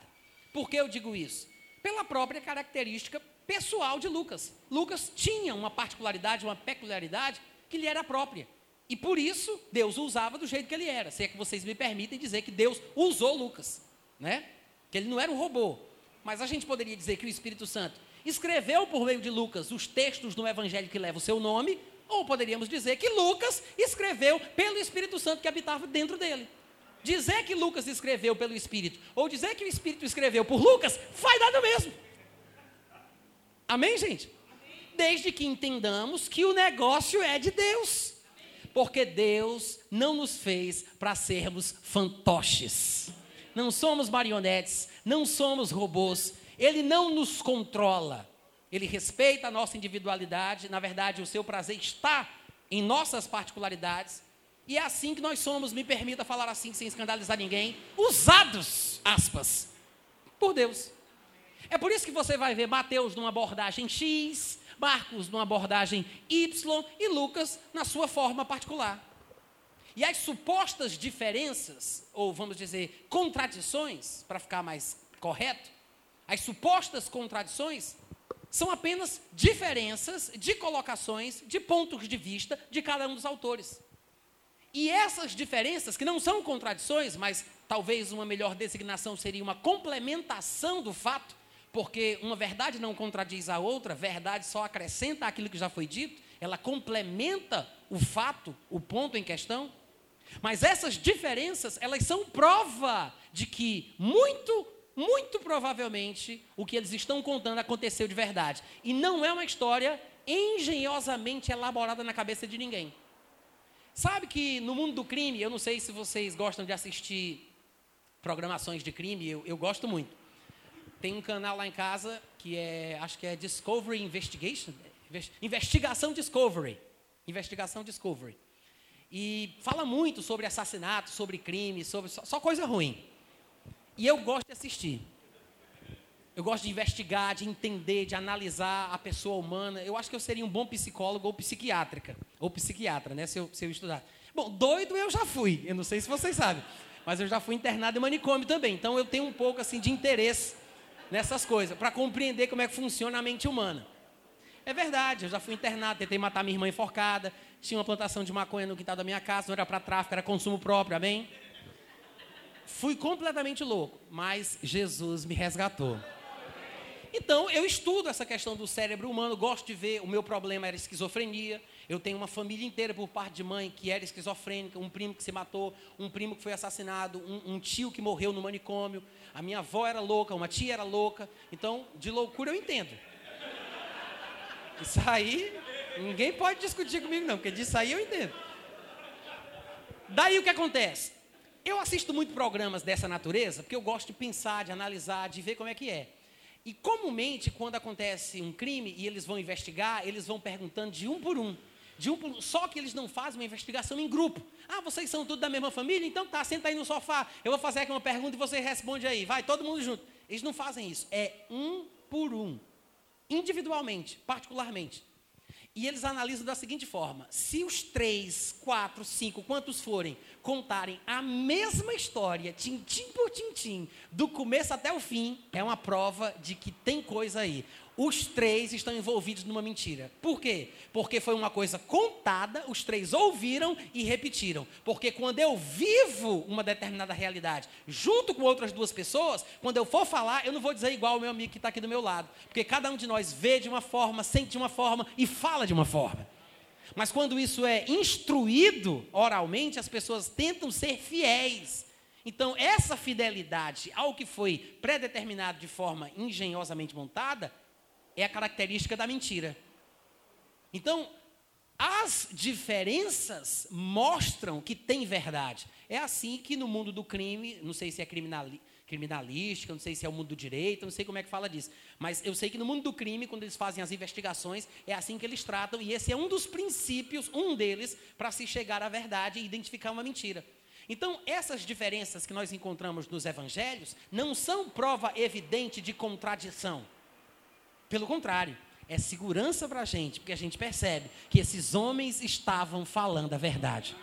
Por que eu digo isso? Pela própria característica pessoal de Lucas. Lucas tinha uma particularidade, uma peculiaridade que lhe era própria. E por isso Deus o usava do jeito que ele era. Se é que vocês me permitem dizer que Deus usou Lucas, né? Que ele não era um robô. Mas a gente poderia dizer que o Espírito Santo escreveu por meio de Lucas os textos do Evangelho que leva o seu nome, ou poderíamos dizer que Lucas escreveu pelo Espírito Santo que habitava dentro dele. Dizer que Lucas escreveu pelo Espírito, ou dizer que o Espírito escreveu por Lucas, vai dar no mesmo. Amém, gente? Desde que entendamos que o negócio é de Deus. Porque Deus não nos fez para sermos fantoches. Não somos marionetes, não somos robôs. Ele não nos controla. Ele respeita a nossa individualidade. Na verdade, o seu prazer está em nossas particularidades. E é assim que nós somos, me permita falar assim sem escandalizar ninguém, usados, aspas, por Deus. É por isso que você vai ver Mateus numa abordagem X, Marcos numa abordagem Y e Lucas na sua forma particular. E as supostas diferenças, ou vamos dizer, contradições, para ficar mais correto, as supostas contradições são apenas diferenças de colocações, de pontos de vista de cada um dos autores. E essas diferenças, que não são contradições, mas talvez uma melhor designação seria uma complementação do fato, porque uma verdade não contradiz a outra, verdade só acrescenta aquilo que já foi dito, ela complementa o fato, o ponto em questão. Mas essas diferenças, elas são prova de que muito, muito provavelmente o que eles estão contando aconteceu de verdade. E não é uma história engenhosamente elaborada na cabeça de ninguém. Sabe que no mundo do crime, eu não sei se vocês gostam de assistir programações de crime, eu, eu gosto muito. Tem um canal lá em casa que é, acho que é Discovery Investigation, Investigação Discovery, Investigação Discovery. E fala muito sobre assassinato, sobre crime, sobre só, só coisa ruim. E eu gosto de assistir. Eu gosto de investigar, de entender, de analisar a pessoa humana. Eu acho que eu seria um bom psicólogo ou psiquiátrica, ou psiquiatra, né, se eu, se eu estudar. Bom, doido eu já fui, eu não sei se vocês sabem, mas eu já fui internado em manicômio também. Então eu tenho um pouco assim de interesse nessas coisas, para compreender como é que funciona a mente humana. É verdade, eu já fui internado, tentei matar minha irmã enforcada, tinha uma plantação de maconha no quintal da minha casa, não era para tráfico, era consumo próprio, amém? Fui completamente louco, mas Jesus me resgatou. Então, eu estudo essa questão do cérebro humano, gosto de ver, o meu problema era esquizofrenia, eu tenho uma família inteira por parte de mãe que era esquizofrênica, um primo que se matou, um primo que foi assassinado, um, um tio que morreu no manicômio, a minha avó era louca, uma tia era louca. Então, de loucura eu entendo. Isso aí, ninguém pode discutir comigo não, porque disso aí eu entendo. Daí o que acontece? Eu assisto muito programas dessa natureza, porque eu gosto de pensar, de analisar, de ver como é que é. E comumente, quando acontece um crime e eles vão investigar, eles vão perguntando de um por um de um, só que eles não fazem uma investigação em grupo. Ah, vocês são tudo da mesma família? Então tá, senta aí no sofá. Eu vou fazer aqui uma pergunta e você responde aí. Vai, todo mundo junto. Eles não fazem isso. É um por um. Individualmente, particularmente. E eles analisam da seguinte forma: se os três, quatro, cinco, quantos forem, contarem a mesma história, tintim por tintim, do começo até o fim, é uma prova de que tem coisa aí os três estão envolvidos numa mentira. Por quê? Porque foi uma coisa contada, os três ouviram e repetiram. Porque quando eu vivo uma determinada realidade junto com outras duas pessoas, quando eu for falar, eu não vou dizer igual o meu amigo que está aqui do meu lado. Porque cada um de nós vê de uma forma, sente de uma forma e fala de uma forma. Mas quando isso é instruído oralmente, as pessoas tentam ser fiéis. Então, essa fidelidade ao que foi predeterminado de forma engenhosamente montada é a característica da mentira. Então, as diferenças mostram que tem verdade. É assim que no mundo do crime, não sei se é criminalística, não sei se é o mundo do direito, não sei como é que fala disso. Mas eu sei que no mundo do crime, quando eles fazem as investigações, é assim que eles tratam, e esse é um dos princípios, um deles, para se chegar à verdade e identificar uma mentira. Então, essas diferenças que nós encontramos nos evangelhos não são prova evidente de contradição. Pelo contrário, é segurança para a gente, porque a gente percebe que esses homens estavam falando a verdade.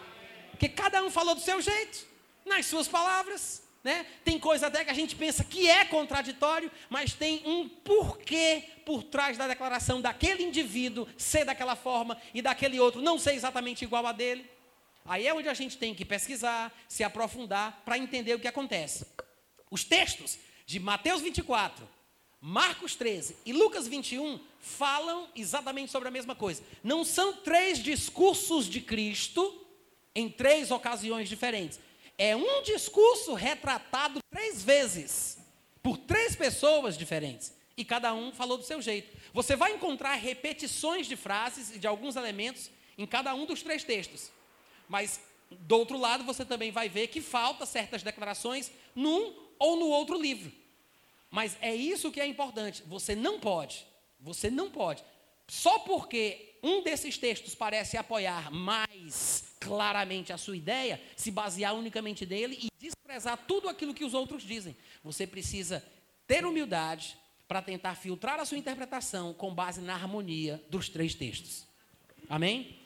Porque cada um falou do seu jeito, nas suas palavras. Né? Tem coisa até que a gente pensa que é contraditório, mas tem um porquê por trás da declaração daquele indivíduo ser daquela forma e daquele outro não ser exatamente igual a dele. Aí é onde a gente tem que pesquisar, se aprofundar para entender o que acontece. Os textos de Mateus 24, Marcos 13 e Lucas 21 falam exatamente sobre a mesma coisa. Não são três discursos de Cristo em três ocasiões diferentes é um discurso retratado três vezes, por três pessoas diferentes. E cada um falou do seu jeito. Você vai encontrar repetições de frases e de alguns elementos em cada um dos três textos. Mas, do outro lado, você também vai ver que falta certas declarações num ou no outro livro. Mas é isso que é importante. Você não pode, você não pode, só porque um desses textos parece apoiar mais claramente a sua ideia, se basear unicamente nele e desprezar tudo aquilo que os outros dizem. Você precisa ter humildade para tentar filtrar a sua interpretação com base na harmonia dos três textos. Amém?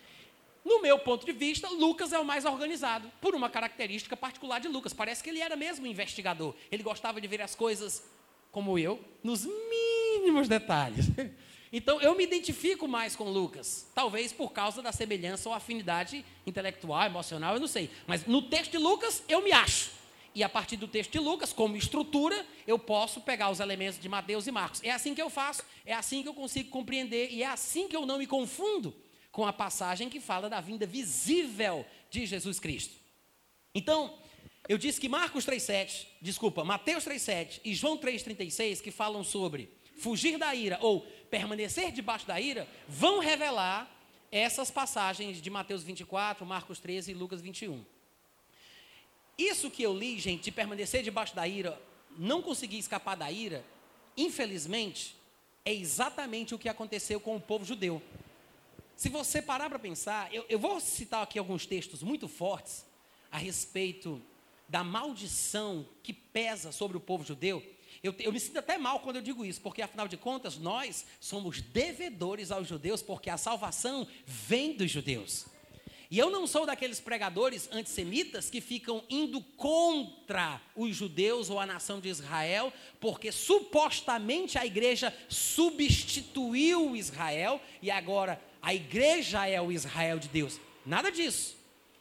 No meu ponto de vista, Lucas é o mais organizado, por uma característica particular de Lucas. Parece que ele era mesmo investigador. Ele gostava de ver as coisas, como eu, nos mínimos detalhes. [laughs] Então eu me identifico mais com Lucas, talvez por causa da semelhança ou afinidade intelectual, emocional, eu não sei. Mas no texto de Lucas eu me acho. E a partir do texto de Lucas, como estrutura, eu posso pegar os elementos de Mateus e Marcos. É assim que eu faço, é assim que eu consigo compreender e é assim que eu não me confundo com a passagem que fala da vinda visível de Jesus Cristo. Então, eu disse que Marcos 3:7, desculpa, Mateus 3:7 e João 3:36 que falam sobre fugir da ira ou permanecer debaixo da ira, vão revelar essas passagens de Mateus 24, Marcos 13 e Lucas 21. Isso que eu li, gente, de permanecer debaixo da ira, não conseguir escapar da ira, infelizmente, é exatamente o que aconteceu com o povo judeu. Se você parar para pensar, eu, eu vou citar aqui alguns textos muito fortes a respeito da maldição que pesa sobre o povo judeu. Eu, eu, me sinto até mal quando eu digo isso, porque afinal de contas nós somos devedores aos judeus, porque a salvação vem dos judeus. E eu não sou daqueles pregadores antissemitas que ficam indo contra os judeus ou a nação de Israel, porque supostamente a igreja substituiu Israel e agora a igreja é o Israel de Deus. Nada disso.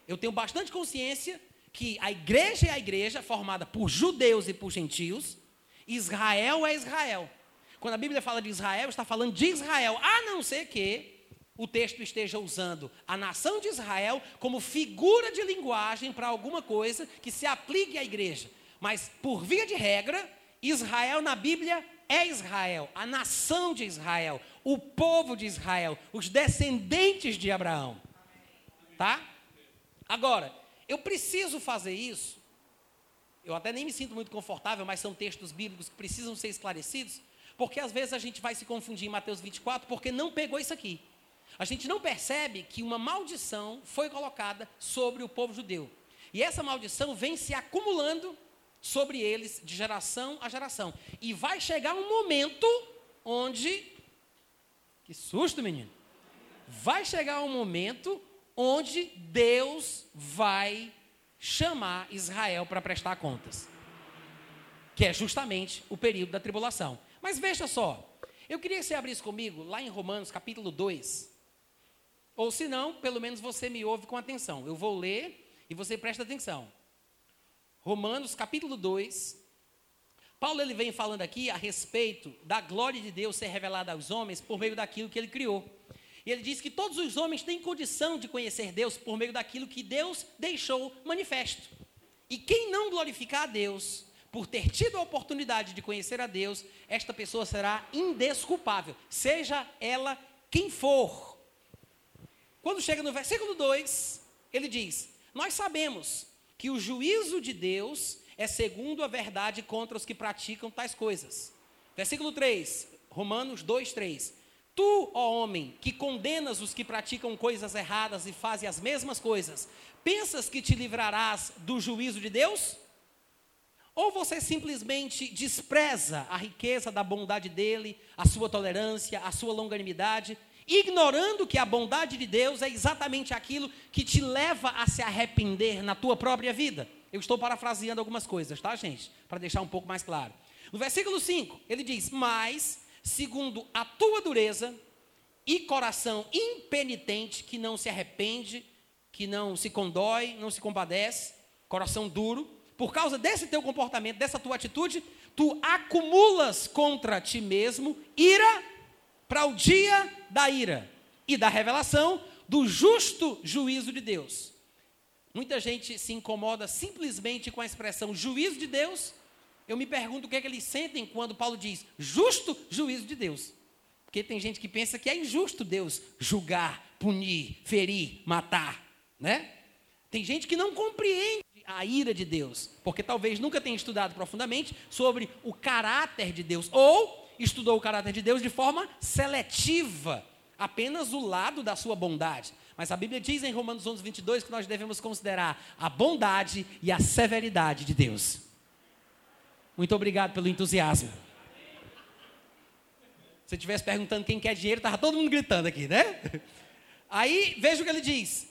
Eu tenho bastante consciência que a igreja é a igreja formada por judeus e por gentios, Israel é Israel. Quando a Bíblia fala de Israel, está falando de Israel, a não ser que o texto esteja usando a nação de Israel como figura de linguagem para alguma coisa que se aplique à igreja. Mas, por via de regra, Israel na Bíblia é Israel, a nação de Israel, o povo de Israel, os descendentes de Abraão. Tá? Agora, eu preciso fazer isso eu até nem me sinto muito confortável, mas são textos bíblicos que precisam ser esclarecidos, porque às vezes a gente vai se confundir em Mateus 24 porque não pegou isso aqui. A gente não percebe que uma maldição foi colocada sobre o povo judeu. E essa maldição vem se acumulando sobre eles de geração a geração. E vai chegar um momento onde. Que susto, menino! Vai chegar um momento onde Deus vai chamar Israel para prestar contas, que é justamente o período da tribulação. Mas veja só, eu queria que você abrisse comigo lá em Romanos capítulo 2. Ou se não, pelo menos você me ouve com atenção. Eu vou ler e você presta atenção. Romanos capítulo 2. Paulo ele vem falando aqui a respeito da glória de Deus ser revelada aos homens por meio daquilo que ele criou. Ele diz que todos os homens têm condição de conhecer Deus por meio daquilo que Deus deixou manifesto. E quem não glorificar a Deus por ter tido a oportunidade de conhecer a Deus, esta pessoa será indesculpável, seja ela quem for. Quando chega no versículo 2, ele diz: Nós sabemos que o juízo de Deus é segundo a verdade contra os que praticam tais coisas. Versículo 3, Romanos 2, 3. Tu, ó homem, que condenas os que praticam coisas erradas e fazem as mesmas coisas, pensas que te livrarás do juízo de Deus? Ou você simplesmente despreza a riqueza da bondade dele, a sua tolerância, a sua longanimidade, ignorando que a bondade de Deus é exatamente aquilo que te leva a se arrepender na tua própria vida? Eu estou parafraseando algumas coisas, tá, gente? Para deixar um pouco mais claro. No versículo 5, ele diz: Mas, segundo a tua dureza e coração impenitente, que não se arrepende, que não se condói, não se compadece, coração duro, por causa desse teu comportamento, dessa tua atitude, tu acumulas contra ti mesmo ira para o dia da ira e da revelação do justo juízo de Deus. Muita gente se incomoda simplesmente com a expressão juízo de Deus. Eu me pergunto o que é que eles sentem quando Paulo diz justo juízo de Deus. Porque tem gente que pensa que é injusto Deus julgar, punir, ferir, matar, né? Tem gente que não compreende a ira de Deus, porque talvez nunca tenha estudado profundamente sobre o caráter de Deus, ou estudou o caráter de Deus de forma seletiva, apenas o lado da sua bondade. Mas a Bíblia diz em Romanos 11, 22 que nós devemos considerar a bondade e a severidade de Deus. Muito obrigado pelo entusiasmo. Se estivesse perguntando quem quer dinheiro, estava todo mundo gritando aqui, né? Aí, veja o que ele diz.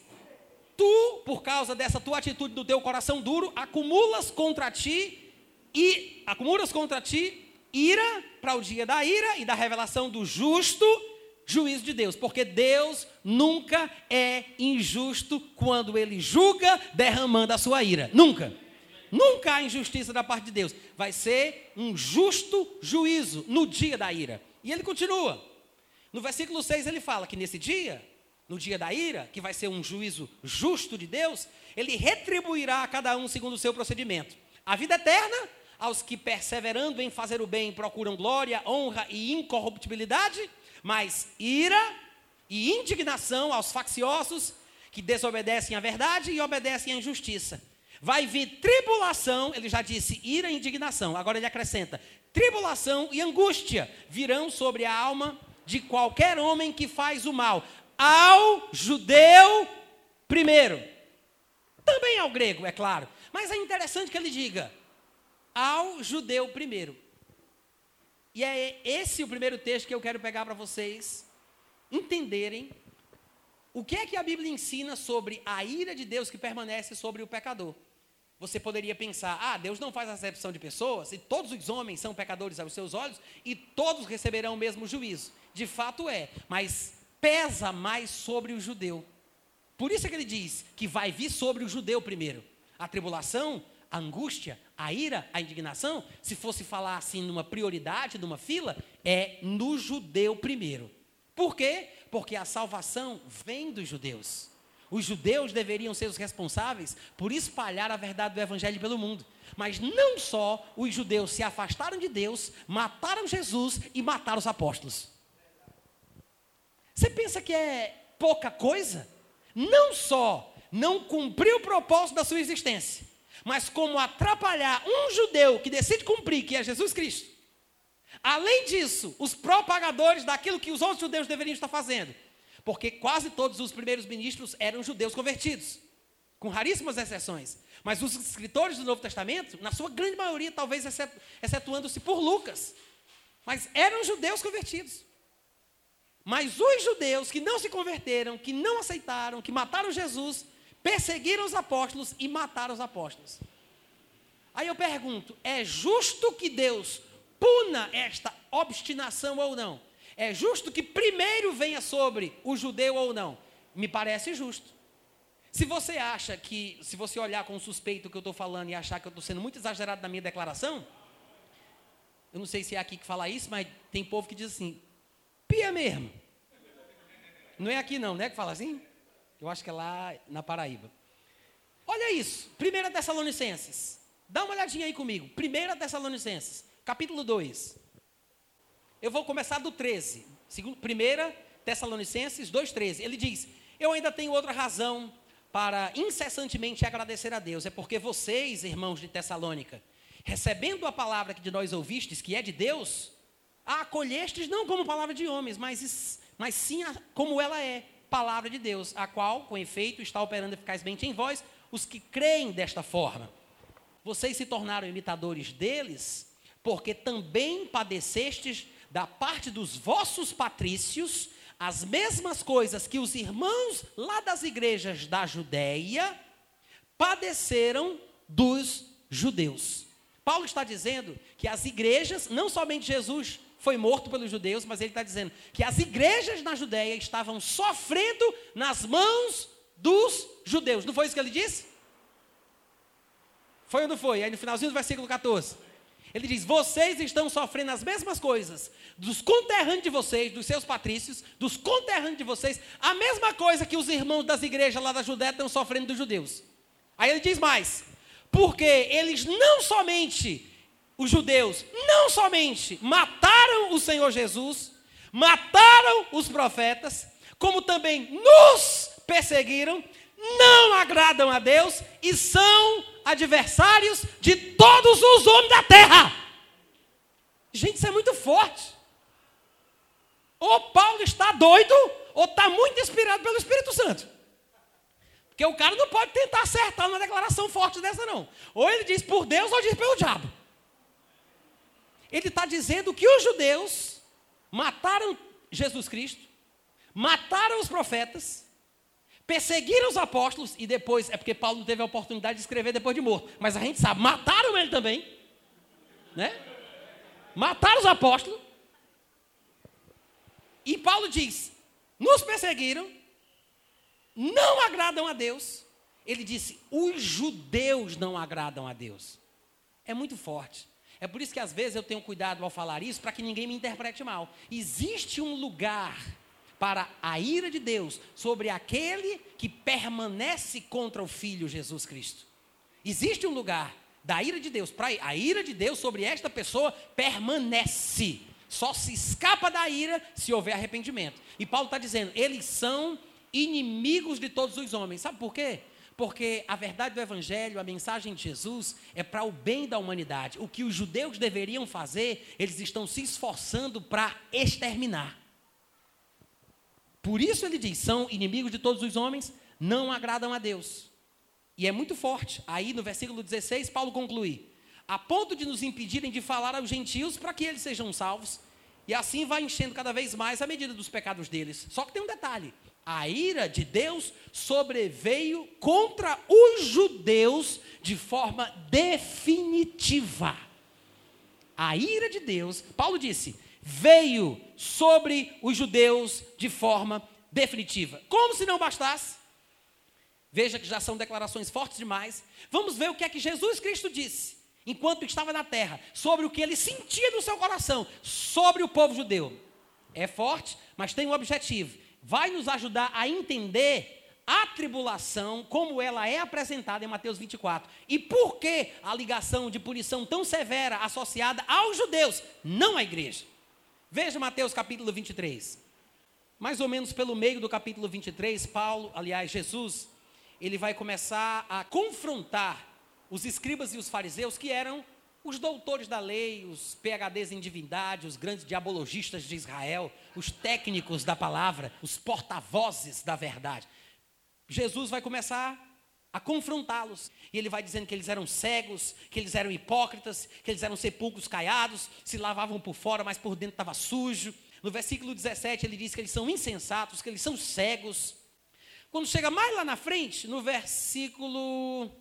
Tu, por causa dessa tua atitude do teu coração duro, acumulas contra ti e acumulas contra ti ira para o dia da ira e da revelação do justo juízo de Deus, porque Deus nunca é injusto quando ele julga derramando a sua ira. Nunca. Nunca há injustiça da parte de Deus. Vai ser um justo juízo no dia da ira. E ele continua. No versículo 6 ele fala que nesse dia, no dia da ira, que vai ser um juízo justo de Deus, ele retribuirá a cada um segundo o seu procedimento. A vida eterna aos que perseverando em fazer o bem procuram glória, honra e incorruptibilidade, mas ira e indignação aos facciosos que desobedecem à verdade e obedecem à injustiça. Vai vir tribulação, ele já disse ira e indignação, agora ele acrescenta: tribulação e angústia virão sobre a alma de qualquer homem que faz o mal, ao judeu primeiro, também ao grego, é claro, mas é interessante que ele diga: ao judeu primeiro. E é esse o primeiro texto que eu quero pegar para vocês entenderem o que é que a Bíblia ensina sobre a ira de Deus que permanece sobre o pecador. Você poderia pensar, ah, Deus não faz acepção de pessoas, e todos os homens são pecadores aos seus olhos, e todos receberão o mesmo juízo. De fato é, mas pesa mais sobre o judeu. Por isso é que ele diz que vai vir sobre o judeu primeiro. A tribulação, a angústia, a ira, a indignação, se fosse falar assim numa prioridade, numa fila, é no judeu primeiro. Por quê? Porque a salvação vem dos judeus. Os judeus deveriam ser os responsáveis por espalhar a verdade do evangelho pelo mundo. Mas não só os judeus se afastaram de Deus, mataram Jesus e mataram os apóstolos. Você pensa que é pouca coisa? Não só não cumpriu o propósito da sua existência, mas como atrapalhar um judeu que decide cumprir, que é Jesus Cristo. Além disso, os propagadores daquilo que os outros judeus deveriam estar fazendo. Porque quase todos os primeiros ministros eram judeus convertidos, com raríssimas exceções. Mas os escritores do Novo Testamento, na sua grande maioria, talvez excetuando-se por Lucas, mas eram judeus convertidos. Mas os judeus que não se converteram, que não aceitaram, que mataram Jesus, perseguiram os apóstolos e mataram os apóstolos. Aí eu pergunto: é justo que Deus puna esta obstinação ou não? É justo que primeiro venha sobre o judeu ou não? Me parece justo. Se você acha que, se você olhar com suspeito que eu estou falando e achar que eu estou sendo muito exagerado na minha declaração, eu não sei se é aqui que fala isso, mas tem povo que diz assim, pia mesmo. Não é aqui não, né? Que fala assim? Eu acho que é lá na Paraíba. Olha isso, 1 Tessalonicenses. Dá uma olhadinha aí comigo. 1 Tessalonicenses, capítulo 2. Eu vou começar do 13. 1 Tessalonicenses 2,13. Ele diz: Eu ainda tenho outra razão para incessantemente agradecer a Deus é porque vocês, irmãos de Tessalônica, recebendo a palavra que de nós ouvistes, que é de Deus, a acolhestes não como palavra de homens, mas, mas sim a, como ela é, palavra de Deus, a qual, com efeito, está operando eficazmente em vós, os que creem desta forma. Vocês se tornaram imitadores deles, porque também padecestes da parte dos vossos patrícios as mesmas coisas que os irmãos lá das igrejas da Judéia padeceram dos judeus. Paulo está dizendo que as igrejas, não somente Jesus foi morto pelos judeus, mas ele está dizendo que as igrejas na Judéia estavam sofrendo nas mãos dos judeus. Não foi isso que ele disse? Foi ou não foi? Aí no finalzinho do versículo 14. Ele diz: Vocês estão sofrendo as mesmas coisas dos conterrâneos de vocês, dos seus patrícios, dos conterrâneos de vocês, a mesma coisa que os irmãos das igrejas lá da Judéia estão sofrendo dos judeus. Aí ele diz mais: Porque eles não somente, os judeus, não somente mataram o Senhor Jesus, mataram os profetas, como também nos perseguiram, não agradam a Deus e são adversários de todos os homens da terra. Gente, isso é muito forte. Ou Paulo está doido, ou está muito inspirado pelo Espírito Santo. Porque o cara não pode tentar acertar uma declaração forte dessa, não. Ou ele diz por Deus, ou diz pelo diabo. Ele está dizendo que os judeus mataram Jesus Cristo, mataram os profetas, perseguiram os apóstolos e depois, é porque Paulo teve a oportunidade de escrever depois de morto, mas a gente sabe, mataram ele também, né? Mataram os apóstolos. E Paulo diz: nos perseguiram, não agradam a Deus. Ele disse: os judeus não agradam a Deus. É muito forte. É por isso que às vezes eu tenho cuidado ao falar isso para que ninguém me interprete mal. Existe um lugar para a ira de Deus sobre aquele que permanece contra o Filho Jesus Cristo. Existe um lugar da ira de Deus, para a ira de Deus sobre esta pessoa permanece. Só se escapa da ira se houver arrependimento. E Paulo está dizendo, eles são inimigos de todos os homens. Sabe por quê? Porque a verdade do Evangelho, a mensagem de Jesus, é para o bem da humanidade. O que os judeus deveriam fazer, eles estão se esforçando para exterminar. Por isso ele diz: são inimigos de todos os homens, não agradam a Deus. E é muito forte. Aí no versículo 16, Paulo conclui: a ponto de nos impedirem de falar aos gentios para que eles sejam salvos. E assim vai enchendo cada vez mais a medida dos pecados deles. Só que tem um detalhe: a ira de Deus sobreveio contra os judeus de forma definitiva. A ira de Deus, Paulo disse, veio sobre os judeus de forma definitiva. Como se não bastasse, veja que já são declarações fortes demais. Vamos ver o que é que Jesus Cristo disse, enquanto estava na terra, sobre o que ele sentia no seu coração, sobre o povo judeu. É forte, mas tem um objetivo. Vai nos ajudar a entender a tribulação, como ela é apresentada em Mateus 24. E por que a ligação de punição tão severa associada aos judeus, não à igreja? Veja Mateus capítulo 23. Mais ou menos pelo meio do capítulo 23, Paulo, aliás, Jesus, ele vai começar a confrontar os escribas e os fariseus, que eram os doutores da lei, os PHDs em divindade, os grandes diabologistas de Israel, os técnicos da palavra, os porta-vozes da verdade. Jesus vai começar a confrontá-los. E ele vai dizendo que eles eram cegos, que eles eram hipócritas, que eles eram sepulcros caiados, se lavavam por fora, mas por dentro estava sujo. No versículo 17 ele diz que eles são insensatos, que eles são cegos. Quando chega mais lá na frente, no versículo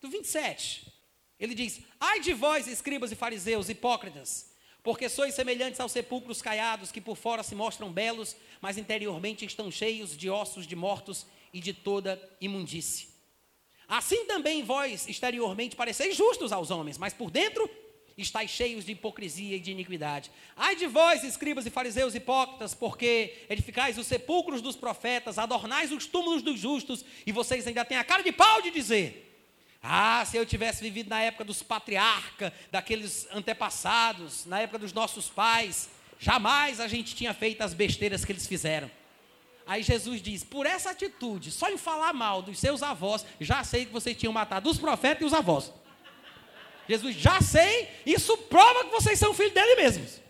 do 27, ele diz: Ai de vós, escribas e fariseus, hipócritas, porque sois semelhantes aos sepulcros caiados, que por fora se mostram belos, mas interiormente estão cheios de ossos de mortos e de toda imundície. Assim também vós, exteriormente, pareceis justos aos homens, mas por dentro estáis cheios de hipocrisia e de iniquidade. Ai de vós, escribas e fariseus hipócritas, porque edificais os sepulcros dos profetas, adornais os túmulos dos justos, e vocês ainda têm a cara de pau de dizer: Ah, se eu tivesse vivido na época dos patriarcas, daqueles antepassados, na época dos nossos pais, jamais a gente tinha feito as besteiras que eles fizeram. Aí Jesus diz: por essa atitude, só em falar mal dos seus avós, já sei que vocês tinham matado os profetas e os avós. Jesus, já sei, isso prova que vocês são filhos dele mesmos.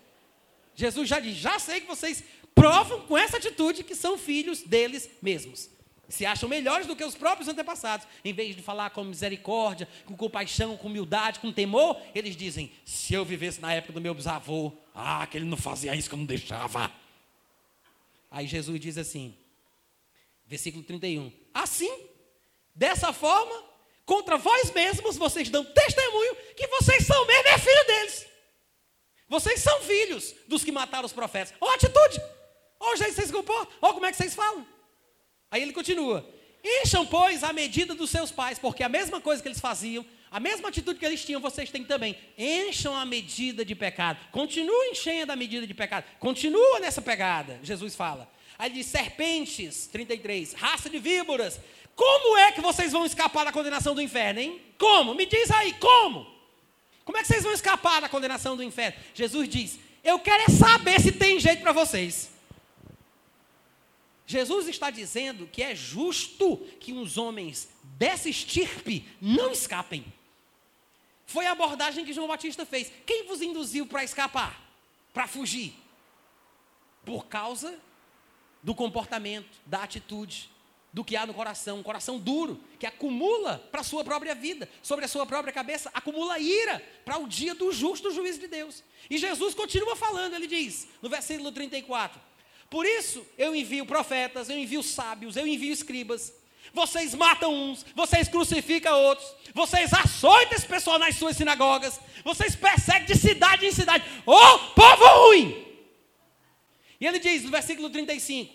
Jesus já diz: já sei que vocês provam com essa atitude que são filhos deles mesmos. Se acham melhores do que os próprios antepassados. Em vez de falar com misericórdia, com compaixão, com humildade, com temor, eles dizem: se eu vivesse na época do meu bisavô, ah, que ele não fazia isso que eu não deixava. Aí Jesus diz assim, versículo 31. Assim, dessa forma, contra vós mesmos, vocês dão testemunho que vocês são mesmo é filho deles. Vocês são filhos dos que mataram os profetas. Olha a atitude. Olha o jeito que vocês se comportam. Olha como é que vocês falam. Aí ele continua. Encham, pois, a medida dos seus pais, porque a mesma coisa que eles faziam, a mesma atitude que eles tinham, vocês têm também. Encham a medida de pecado. Continuem enchendo a medida de pecado. Continua nessa pegada, Jesus fala. Aí diz: serpentes, 33, raça de víboras. Como é que vocês vão escapar da condenação do inferno, hein? Como? Me diz aí, como? Como é que vocês vão escapar da condenação do inferno? Jesus diz: Eu quero é saber se tem jeito para vocês. Jesus está dizendo que é justo que uns homens dessa estirpe não escapem. Foi a abordagem que João Batista fez. Quem vos induziu para escapar? Para fugir? Por causa do comportamento, da atitude, do que há no coração, um coração duro, que acumula para a sua própria vida, sobre a sua própria cabeça, acumula ira para o dia do justo juízo de Deus. E Jesus continua falando, ele diz, no versículo 34: Por isso eu envio profetas, eu envio sábios, eu envio escribas, vocês matam uns, vocês crucificam outros, vocês açoitam esse pessoal nas suas sinagogas, vocês perseguem de cidade em cidade. Ô oh, povo ruim! E ele diz no versículo 35: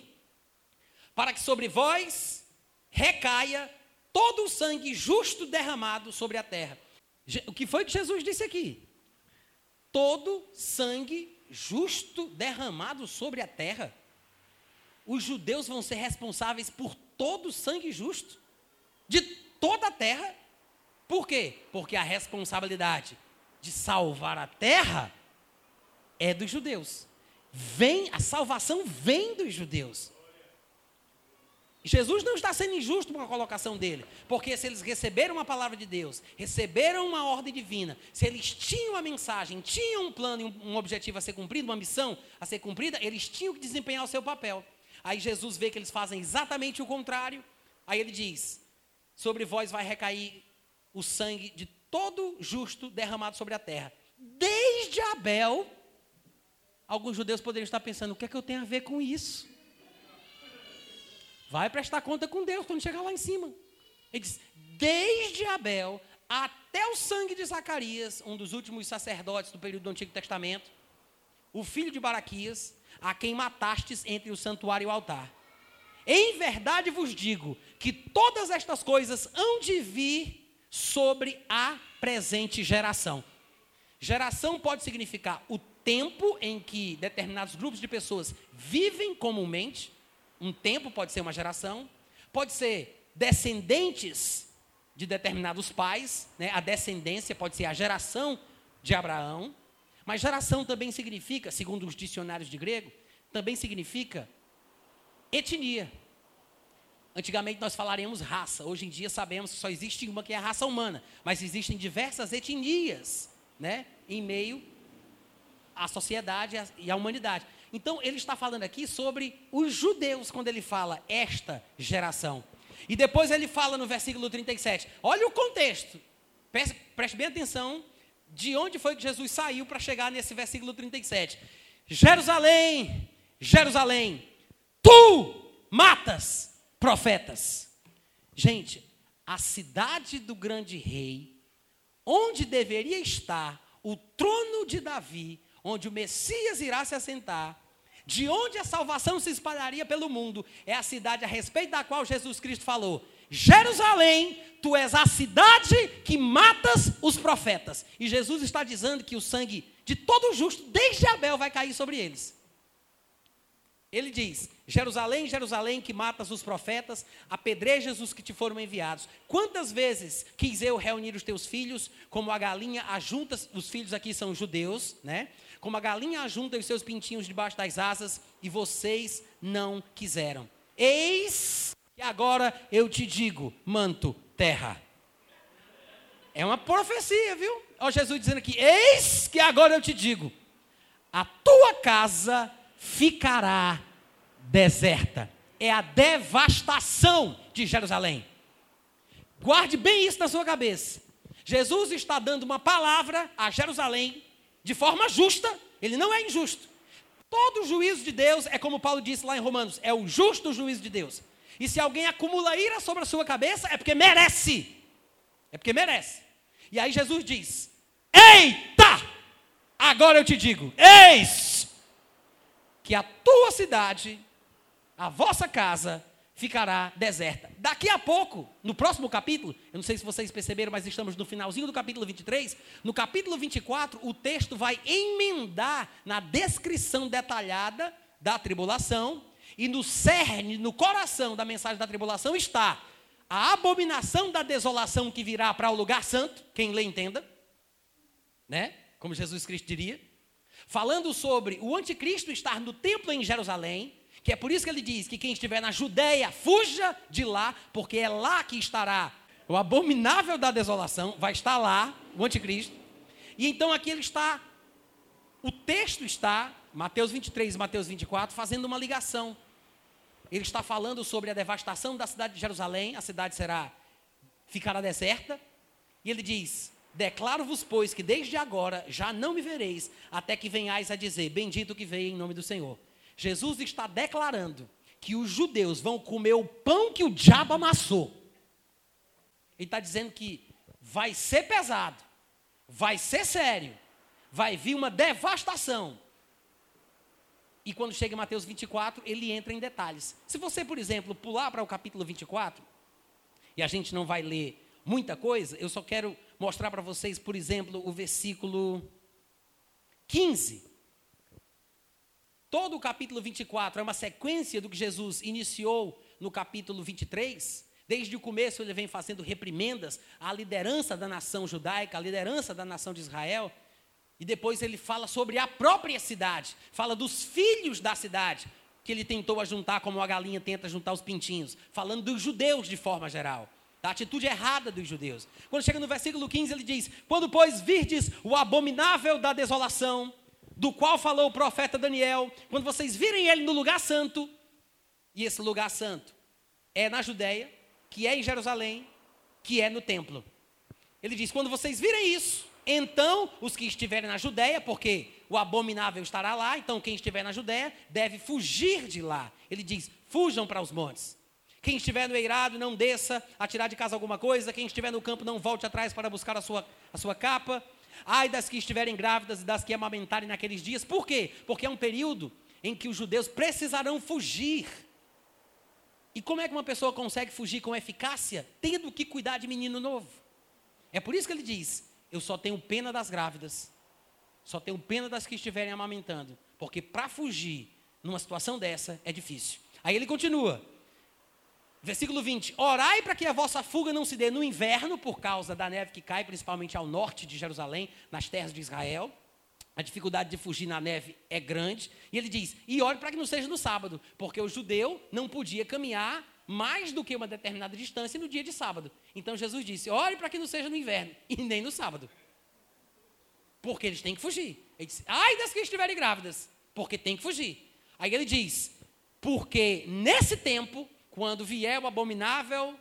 Para que sobre vós recaia todo o sangue justo derramado sobre a terra. O que foi que Jesus disse aqui? Todo sangue justo derramado sobre a terra. Os judeus vão ser responsáveis por todo o sangue justo de toda a terra. Por quê? Porque a responsabilidade de salvar a terra é dos judeus. Vem, a salvação vem dos judeus. Jesus não está sendo injusto com a colocação dele, porque se eles receberam a palavra de Deus, receberam uma ordem divina, se eles tinham a mensagem, tinham um plano um objetivo a ser cumprido, uma missão a ser cumprida, eles tinham que desempenhar o seu papel. Aí Jesus vê que eles fazem exatamente o contrário. Aí ele diz: Sobre vós vai recair o sangue de todo justo derramado sobre a terra. Desde Abel, alguns judeus poderiam estar pensando: o que é que eu tenho a ver com isso? Vai prestar conta com Deus quando chegar lá em cima. Ele diz: desde Abel até o sangue de Zacarias, um dos últimos sacerdotes do período do Antigo Testamento, o filho de Baraquias, a quem matastes entre o santuário e o altar. Em verdade vos digo que todas estas coisas hão de vir sobre a presente geração. Geração pode significar o tempo em que determinados grupos de pessoas vivem comumente. Um tempo pode ser uma geração. Pode ser descendentes de determinados pais. Né? A descendência pode ser a geração de Abraão. Mas geração também significa, segundo os dicionários de grego, também significa etnia. Antigamente nós falaríamos raça, hoje em dia sabemos que só existe uma que é a raça humana, mas existem diversas etnias, né, em meio à sociedade e à humanidade. Então ele está falando aqui sobre os judeus quando ele fala esta geração. E depois ele fala no versículo 37. Olha o contexto. Preste, preste bem atenção de onde foi que Jesus saiu para chegar nesse versículo 37. Jerusalém, Jerusalém, tu matas profetas. Gente, a cidade do grande rei, onde deveria estar o trono de Davi, onde o Messias irá se assentar, de onde a salvação se espalharia pelo mundo, é a cidade a respeito da qual Jesus Cristo falou: Jerusalém, tu és a cidade que matas os profetas. E Jesus está dizendo que o sangue de todo justo, desde Abel, vai cair sobre eles. Ele diz: Jerusalém, Jerusalém, que matas os profetas, apedrejas os que te foram enviados. Quantas vezes quis eu reunir os teus filhos, como a galinha ajunta, os filhos aqui são judeus, né? Como a galinha ajunta os seus pintinhos debaixo das asas, e vocês não quiseram. Eis que agora eu te digo, manto, terra. É uma profecia, viu? Olha Jesus dizendo aqui: Eis que agora eu te digo, a tua casa ficará deserta. É a devastação de Jerusalém. Guarde bem isso na sua cabeça. Jesus está dando uma palavra a Jerusalém de forma justa, ele não é injusto. Todo juízo de Deus é como Paulo disse lá em Romanos, é o justo juízo de Deus. E se alguém acumula ira sobre a sua cabeça, é porque merece. É porque merece. E aí Jesus diz: Eita! Agora eu te digo: Eis que a tua cidade, a vossa casa, ficará deserta. Daqui a pouco, no próximo capítulo, eu não sei se vocês perceberam, mas estamos no finalzinho do capítulo 23. No capítulo 24, o texto vai emendar na descrição detalhada da tribulação, e no cerne, no coração da mensagem da tribulação está a abominação da desolação que virá para o lugar santo, quem lê entenda, né? Como Jesus Cristo diria, falando sobre o anticristo estar no templo em Jerusalém, que é por isso que ele diz que quem estiver na Judéia, fuja de lá, porque é lá que estará o abominável da desolação, vai estar lá, o anticristo. E então aqui ele está, o texto está, Mateus 23 e Mateus 24, fazendo uma ligação. Ele está falando sobre a devastação da cidade de Jerusalém, a cidade será, ficará deserta. E ele diz: Declaro-vos, pois, que desde agora já não me vereis, até que venhais a dizer: Bendito que veio em nome do Senhor. Jesus está declarando que os judeus vão comer o pão que o diabo amassou. Ele está dizendo que vai ser pesado, vai ser sério, vai vir uma devastação. E quando chega em Mateus 24, ele entra em detalhes. Se você, por exemplo, pular para o capítulo 24, e a gente não vai ler muita coisa, eu só quero mostrar para vocês, por exemplo, o versículo 15. Todo o capítulo 24 é uma sequência do que Jesus iniciou no capítulo 23. Desde o começo ele vem fazendo reprimendas à liderança da nação judaica, à liderança da nação de Israel. E depois ele fala sobre a própria cidade, fala dos filhos da cidade, que ele tentou ajuntar como a galinha tenta juntar os pintinhos, falando dos judeus de forma geral, da atitude errada dos judeus. Quando chega no versículo 15, ele diz: Quando, pois, virdes o abominável da desolação, do qual falou o profeta Daniel, quando vocês virem ele no lugar santo, e esse lugar santo é na Judéia, que é em Jerusalém, que é no templo. Ele diz: quando vocês virem isso, então os que estiverem na Judéia, porque o abominável estará lá, então quem estiver na Judéia deve fugir de lá. Ele diz: fujam para os montes. Quem estiver no eirado, não desça a tirar de casa alguma coisa. Quem estiver no campo, não volte atrás para buscar a sua, a sua capa. Ai das que estiverem grávidas e das que amamentarem naqueles dias. Por quê? Porque é um período em que os judeus precisarão fugir. E como é que uma pessoa consegue fugir com eficácia? Tendo que cuidar de menino novo. É por isso que ele diz: Eu só tenho pena das grávidas, só tenho pena das que estiverem amamentando. Porque para fugir numa situação dessa é difícil. Aí ele continua: Versículo 20: Orai para que a vossa fuga não se dê no inverno, por causa da neve que cai, principalmente ao norte de Jerusalém, nas terras de Israel. A dificuldade de fugir na neve é grande. E ele diz: E ore para que não seja no sábado, porque o judeu não podia caminhar mais do que uma determinada distância no dia de sábado. Então Jesus disse: Ore para que não seja no inverno [laughs] e nem no sábado. Porque eles têm que fugir. Ele disse: Ai das que estiverem grávidas, porque tem que fugir. Aí ele diz: Porque nesse tempo quando vier o abominável,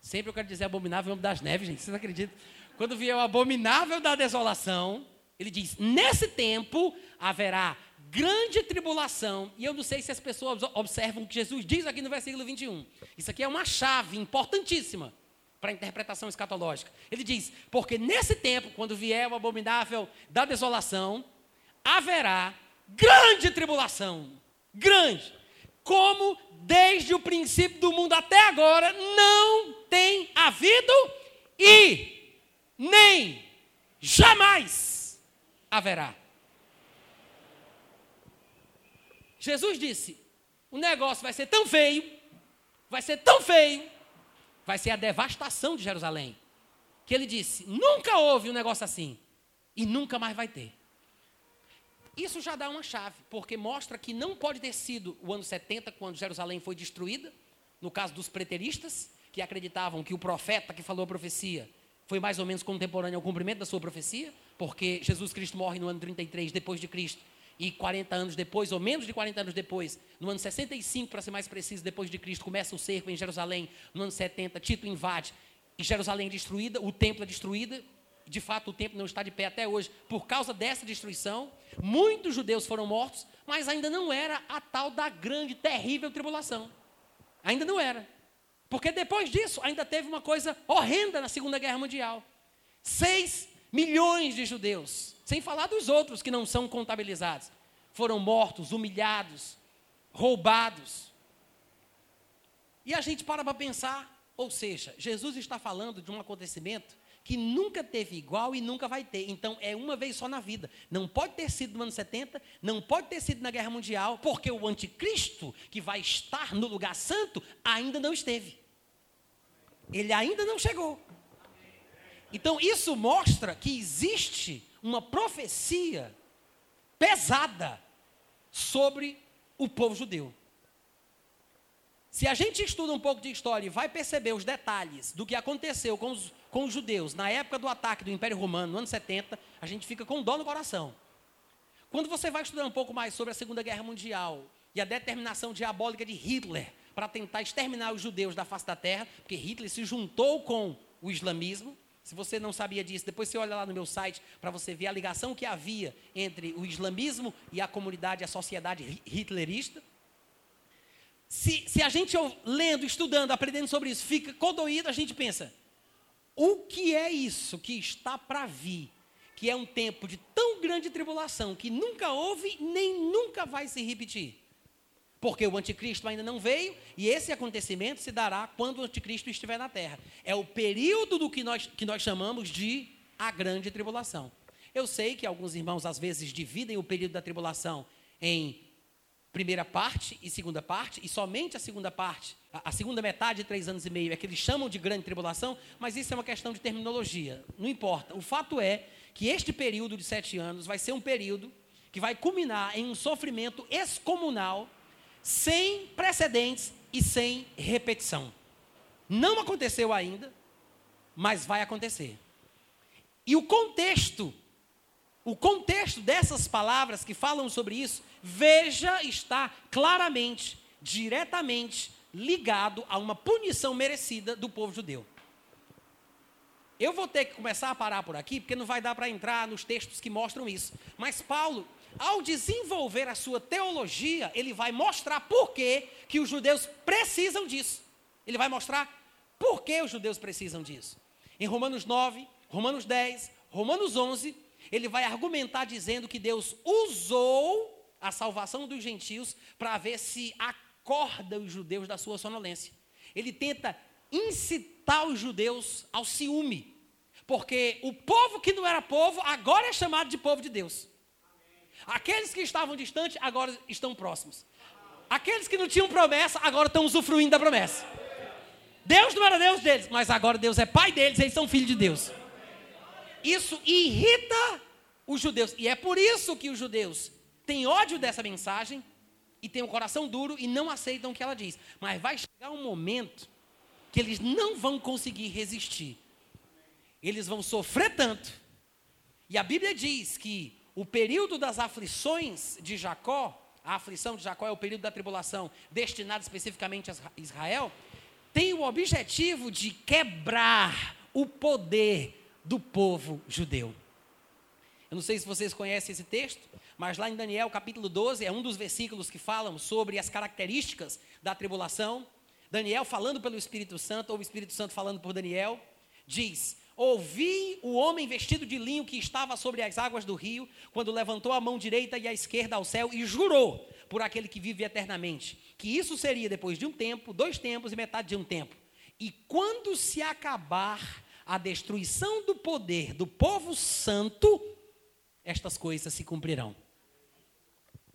sempre eu quero dizer abominável das neves, gente, vocês acreditam? Quando vier o abominável da desolação, ele diz: nesse tempo haverá grande tribulação. E eu não sei se as pessoas observam o que Jesus diz aqui no versículo 21. Isso aqui é uma chave importantíssima para a interpretação escatológica. Ele diz: porque nesse tempo, quando vier o abominável da desolação, haverá grande tribulação. Grande como desde o princípio do mundo até agora não tem havido e nem jamais haverá. Jesus disse: o negócio vai ser tão feio, vai ser tão feio, vai ser a devastação de Jerusalém. Que ele disse: nunca houve um negócio assim e nunca mais vai ter. Isso já dá uma chave, porque mostra que não pode ter sido o ano 70, quando Jerusalém foi destruída, no caso dos preteristas, que acreditavam que o profeta que falou a profecia foi mais ou menos contemporâneo ao cumprimento da sua profecia, porque Jesus Cristo morre no ano 33 depois de Cristo, e 40 anos depois, ou menos de 40 anos depois, no ano 65, para ser mais preciso, depois de Cristo, começa o cerco em Jerusalém, no ano 70, Tito invade, e Jerusalém é destruída, o templo é destruído, de fato o templo não está de pé até hoje, por causa dessa destruição, muitos judeus foram mortos, mas ainda não era a tal da grande, terrível tribulação. Ainda não era. Porque depois disso, ainda teve uma coisa horrenda na Segunda Guerra Mundial. Seis milhões de judeus, sem falar dos outros que não são contabilizados, foram mortos, humilhados, roubados. E a gente para para pensar, ou seja, Jesus está falando de um acontecimento que nunca teve igual e nunca vai ter. Então, é uma vez só na vida. Não pode ter sido no ano 70, não pode ter sido na Guerra Mundial, porque o anticristo que vai estar no lugar santo ainda não esteve. Ele ainda não chegou. Então, isso mostra que existe uma profecia pesada sobre o povo judeu. Se a gente estuda um pouco de história e vai perceber os detalhes do que aconteceu com os, com os judeus na época do ataque do Império Romano, no ano 70, a gente fica com dó no coração. Quando você vai estudar um pouco mais sobre a Segunda Guerra Mundial e a determinação diabólica de Hitler para tentar exterminar os judeus da face da terra, porque Hitler se juntou com o islamismo. Se você não sabia disso, depois você olha lá no meu site para você ver a ligação que havia entre o islamismo e a comunidade, a sociedade hitlerista. Se, se a gente lendo, estudando, aprendendo sobre isso, fica condoído, a gente pensa: o que é isso que está para vir? Que é um tempo de tão grande tribulação que nunca houve nem nunca vai se repetir. Porque o anticristo ainda não veio e esse acontecimento se dará quando o anticristo estiver na terra. É o período do que nós, que nós chamamos de a grande tribulação. Eu sei que alguns irmãos às vezes dividem o período da tribulação em primeira parte e segunda parte, e somente a segunda parte, a, a segunda metade de três anos e meio é que eles chamam de grande tribulação, mas isso é uma questão de terminologia, não importa. O fato é que este período de sete anos vai ser um período que vai culminar em um sofrimento excomunal, sem precedentes e sem repetição. Não aconteceu ainda, mas vai acontecer. E o contexto, o contexto dessas palavras que falam sobre isso veja está claramente, diretamente ligado a uma punição merecida do povo judeu. Eu vou ter que começar a parar por aqui, porque não vai dar para entrar nos textos que mostram isso. Mas Paulo, ao desenvolver a sua teologia, ele vai mostrar por que, que os judeus precisam disso. Ele vai mostrar por que os judeus precisam disso. Em Romanos 9, Romanos 10, Romanos 11, ele vai argumentar dizendo que Deus usou a salvação dos gentios para ver se acorda os judeus da sua sonolência. Ele tenta incitar os judeus ao ciúme, porque o povo que não era povo agora é chamado de povo de Deus. Aqueles que estavam distantes agora estão próximos. Aqueles que não tinham promessa agora estão usufruindo da promessa. Deus não era Deus deles, mas agora Deus é pai deles, eles são filhos de Deus. Isso irrita os judeus, e é por isso que os judeus têm ódio dessa mensagem e têm o um coração duro e não aceitam o que ela diz. Mas vai chegar um momento que eles não vão conseguir resistir. Eles vão sofrer tanto. E a Bíblia diz que o período das aflições de Jacó, a aflição de Jacó é o período da tribulação destinado especificamente a Israel, tem o objetivo de quebrar o poder do povo judeu. Eu não sei se vocês conhecem esse texto, mas lá em Daniel capítulo 12 é um dos versículos que falam sobre as características da tribulação. Daniel falando pelo Espírito Santo, ou o Espírito Santo falando por Daniel, diz: Ouvi o homem vestido de linho que estava sobre as águas do rio, quando levantou a mão direita e a esquerda ao céu e jurou por aquele que vive eternamente, que isso seria depois de um tempo, dois tempos e metade de um tempo. E quando se acabar a destruição do poder do povo santo, estas coisas se cumprirão.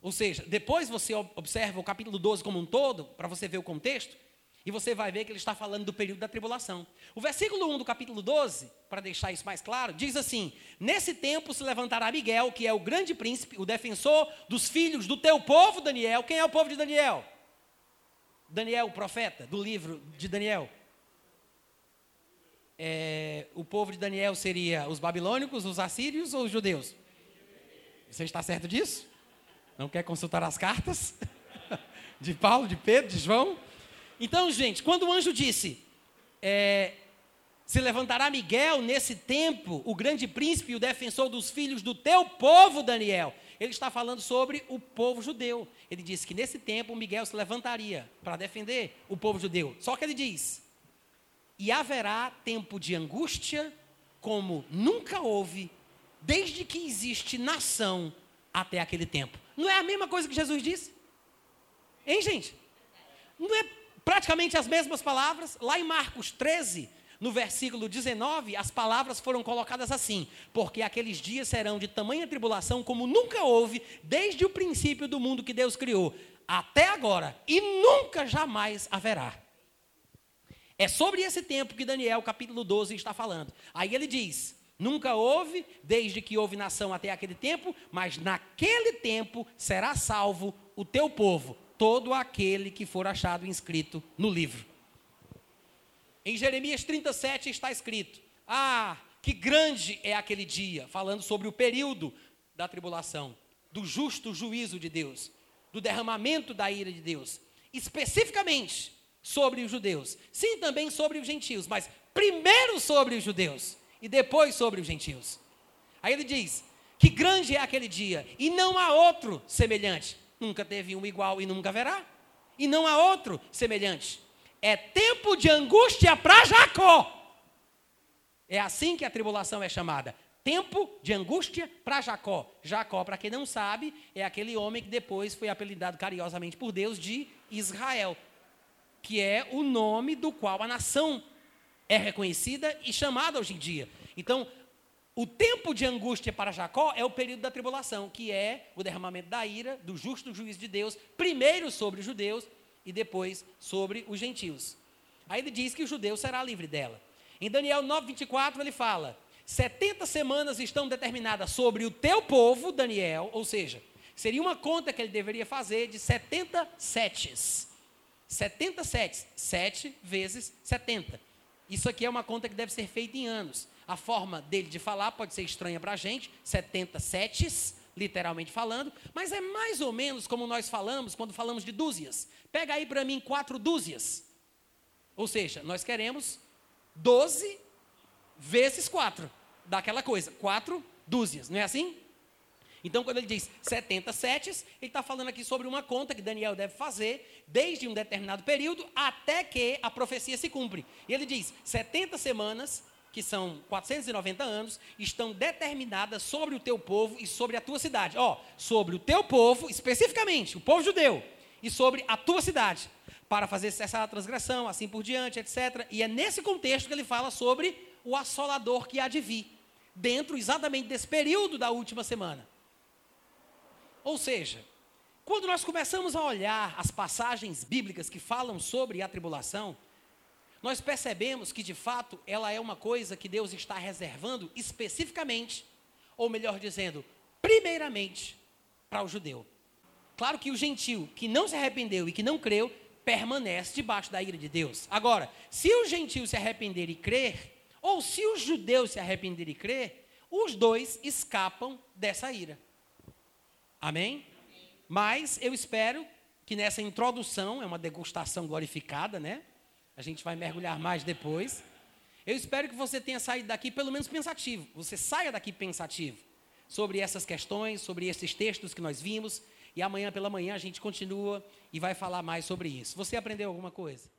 Ou seja, depois você observa o capítulo 12 como um todo, para você ver o contexto, E você vai ver que ele está falando do período da tribulação. O versículo 1 do capítulo 12, para deixar isso mais claro, diz assim: Nesse tempo se levantará Miguel, que é o grande príncipe, o defensor dos filhos do teu povo, Daniel. Quem é o povo de Daniel? Daniel, o profeta, do livro de Daniel. É, o povo de Daniel seria os babilônicos, os assírios ou os judeus? Você está certo disso? Não quer consultar as cartas? [laughs] De Paulo, de Pedro, de João? Então, gente, quando o anjo disse: é, Se levantará Miguel nesse tempo, o grande príncipe e o defensor dos filhos do teu povo, Daniel. Ele está falando sobre o povo judeu. Ele disse que nesse tempo Miguel se levantaria para defender o povo judeu. Só que ele diz: E haverá tempo de angústia como nunca houve, desde que existe nação até aquele tempo. Não é a mesma coisa que Jesus disse? Hein, gente? Não é praticamente as mesmas palavras. Lá em Marcos 13, no versículo 19, as palavras foram colocadas assim: Porque aqueles dias serão de tamanha tribulação como nunca houve desde o princípio do mundo que Deus criou, até agora, e nunca jamais haverá. É sobre esse tempo que Daniel, capítulo 12, está falando. Aí ele diz: Nunca houve, desde que houve nação até aquele tempo, mas naquele tempo será salvo o teu povo, todo aquele que for achado inscrito no livro. Em Jeremias 37 está escrito: Ah, que grande é aquele dia, falando sobre o período da tribulação, do justo juízo de Deus, do derramamento da ira de Deus, especificamente sobre os judeus, sim, também sobre os gentios, mas primeiro sobre os judeus e depois sobre os gentios. Aí ele diz: Que grande é aquele dia, e não há outro semelhante nunca teve um igual e nunca haverá. E não há outro semelhante. É tempo de angústia para Jacó. É assim que a tribulação é chamada. Tempo de angústia para Jacó. Jacó, para quem não sabe, é aquele homem que depois foi apelidado carinhosamente por Deus de Israel, que é o nome do qual a nação é reconhecida e chamada hoje em dia. Então, o tempo de angústia para Jacó é o período da tribulação, que é o derramamento da ira, do justo juízo de Deus, primeiro sobre os judeus e depois sobre os gentios. Aí ele diz que o judeu será livre dela. Em Daniel 9:24 ele fala: 70 semanas estão determinadas sobre o teu povo, Daniel, ou seja, seria uma conta que ele deveria fazer de 70 setes. 70 setes, 7 vezes 70. Isso aqui é uma conta que deve ser feita em anos. A forma dele de falar pode ser estranha para a gente, 70 setes, literalmente falando, mas é mais ou menos como nós falamos quando falamos de dúzias. Pega aí para mim quatro dúzias. Ou seja, nós queremos 12 vezes 4, daquela coisa, quatro dúzias, não é assim? Então, quando ele diz 70 setes, ele está falando aqui sobre uma conta que Daniel deve fazer desde um determinado período até que a profecia se cumpre. E ele diz 70 semanas que são 490 anos, estão determinadas sobre o teu povo e sobre a tua cidade. Ó, sobre o teu povo, especificamente, o povo judeu, e sobre a tua cidade, para fazer cessar a transgressão, assim por diante, etc. E é nesse contexto que ele fala sobre o assolador que há de vir, dentro exatamente desse período da última semana. Ou seja, quando nós começamos a olhar as passagens bíblicas que falam sobre a tribulação, nós percebemos que de fato ela é uma coisa que Deus está reservando especificamente, ou melhor dizendo, primeiramente para o judeu. Claro que o gentil que não se arrependeu e que não creu, permanece debaixo da ira de Deus. Agora, se o gentil se arrepender e crer, ou se os judeus se arrepender e crer, os dois escapam dessa ira. Amém? Mas eu espero que nessa introdução, é uma degustação glorificada, né? A gente vai mergulhar mais depois. Eu espero que você tenha saído daqui pelo menos pensativo. Você saia daqui pensativo sobre essas questões, sobre esses textos que nós vimos. E amanhã pela manhã a gente continua e vai falar mais sobre isso. Você aprendeu alguma coisa?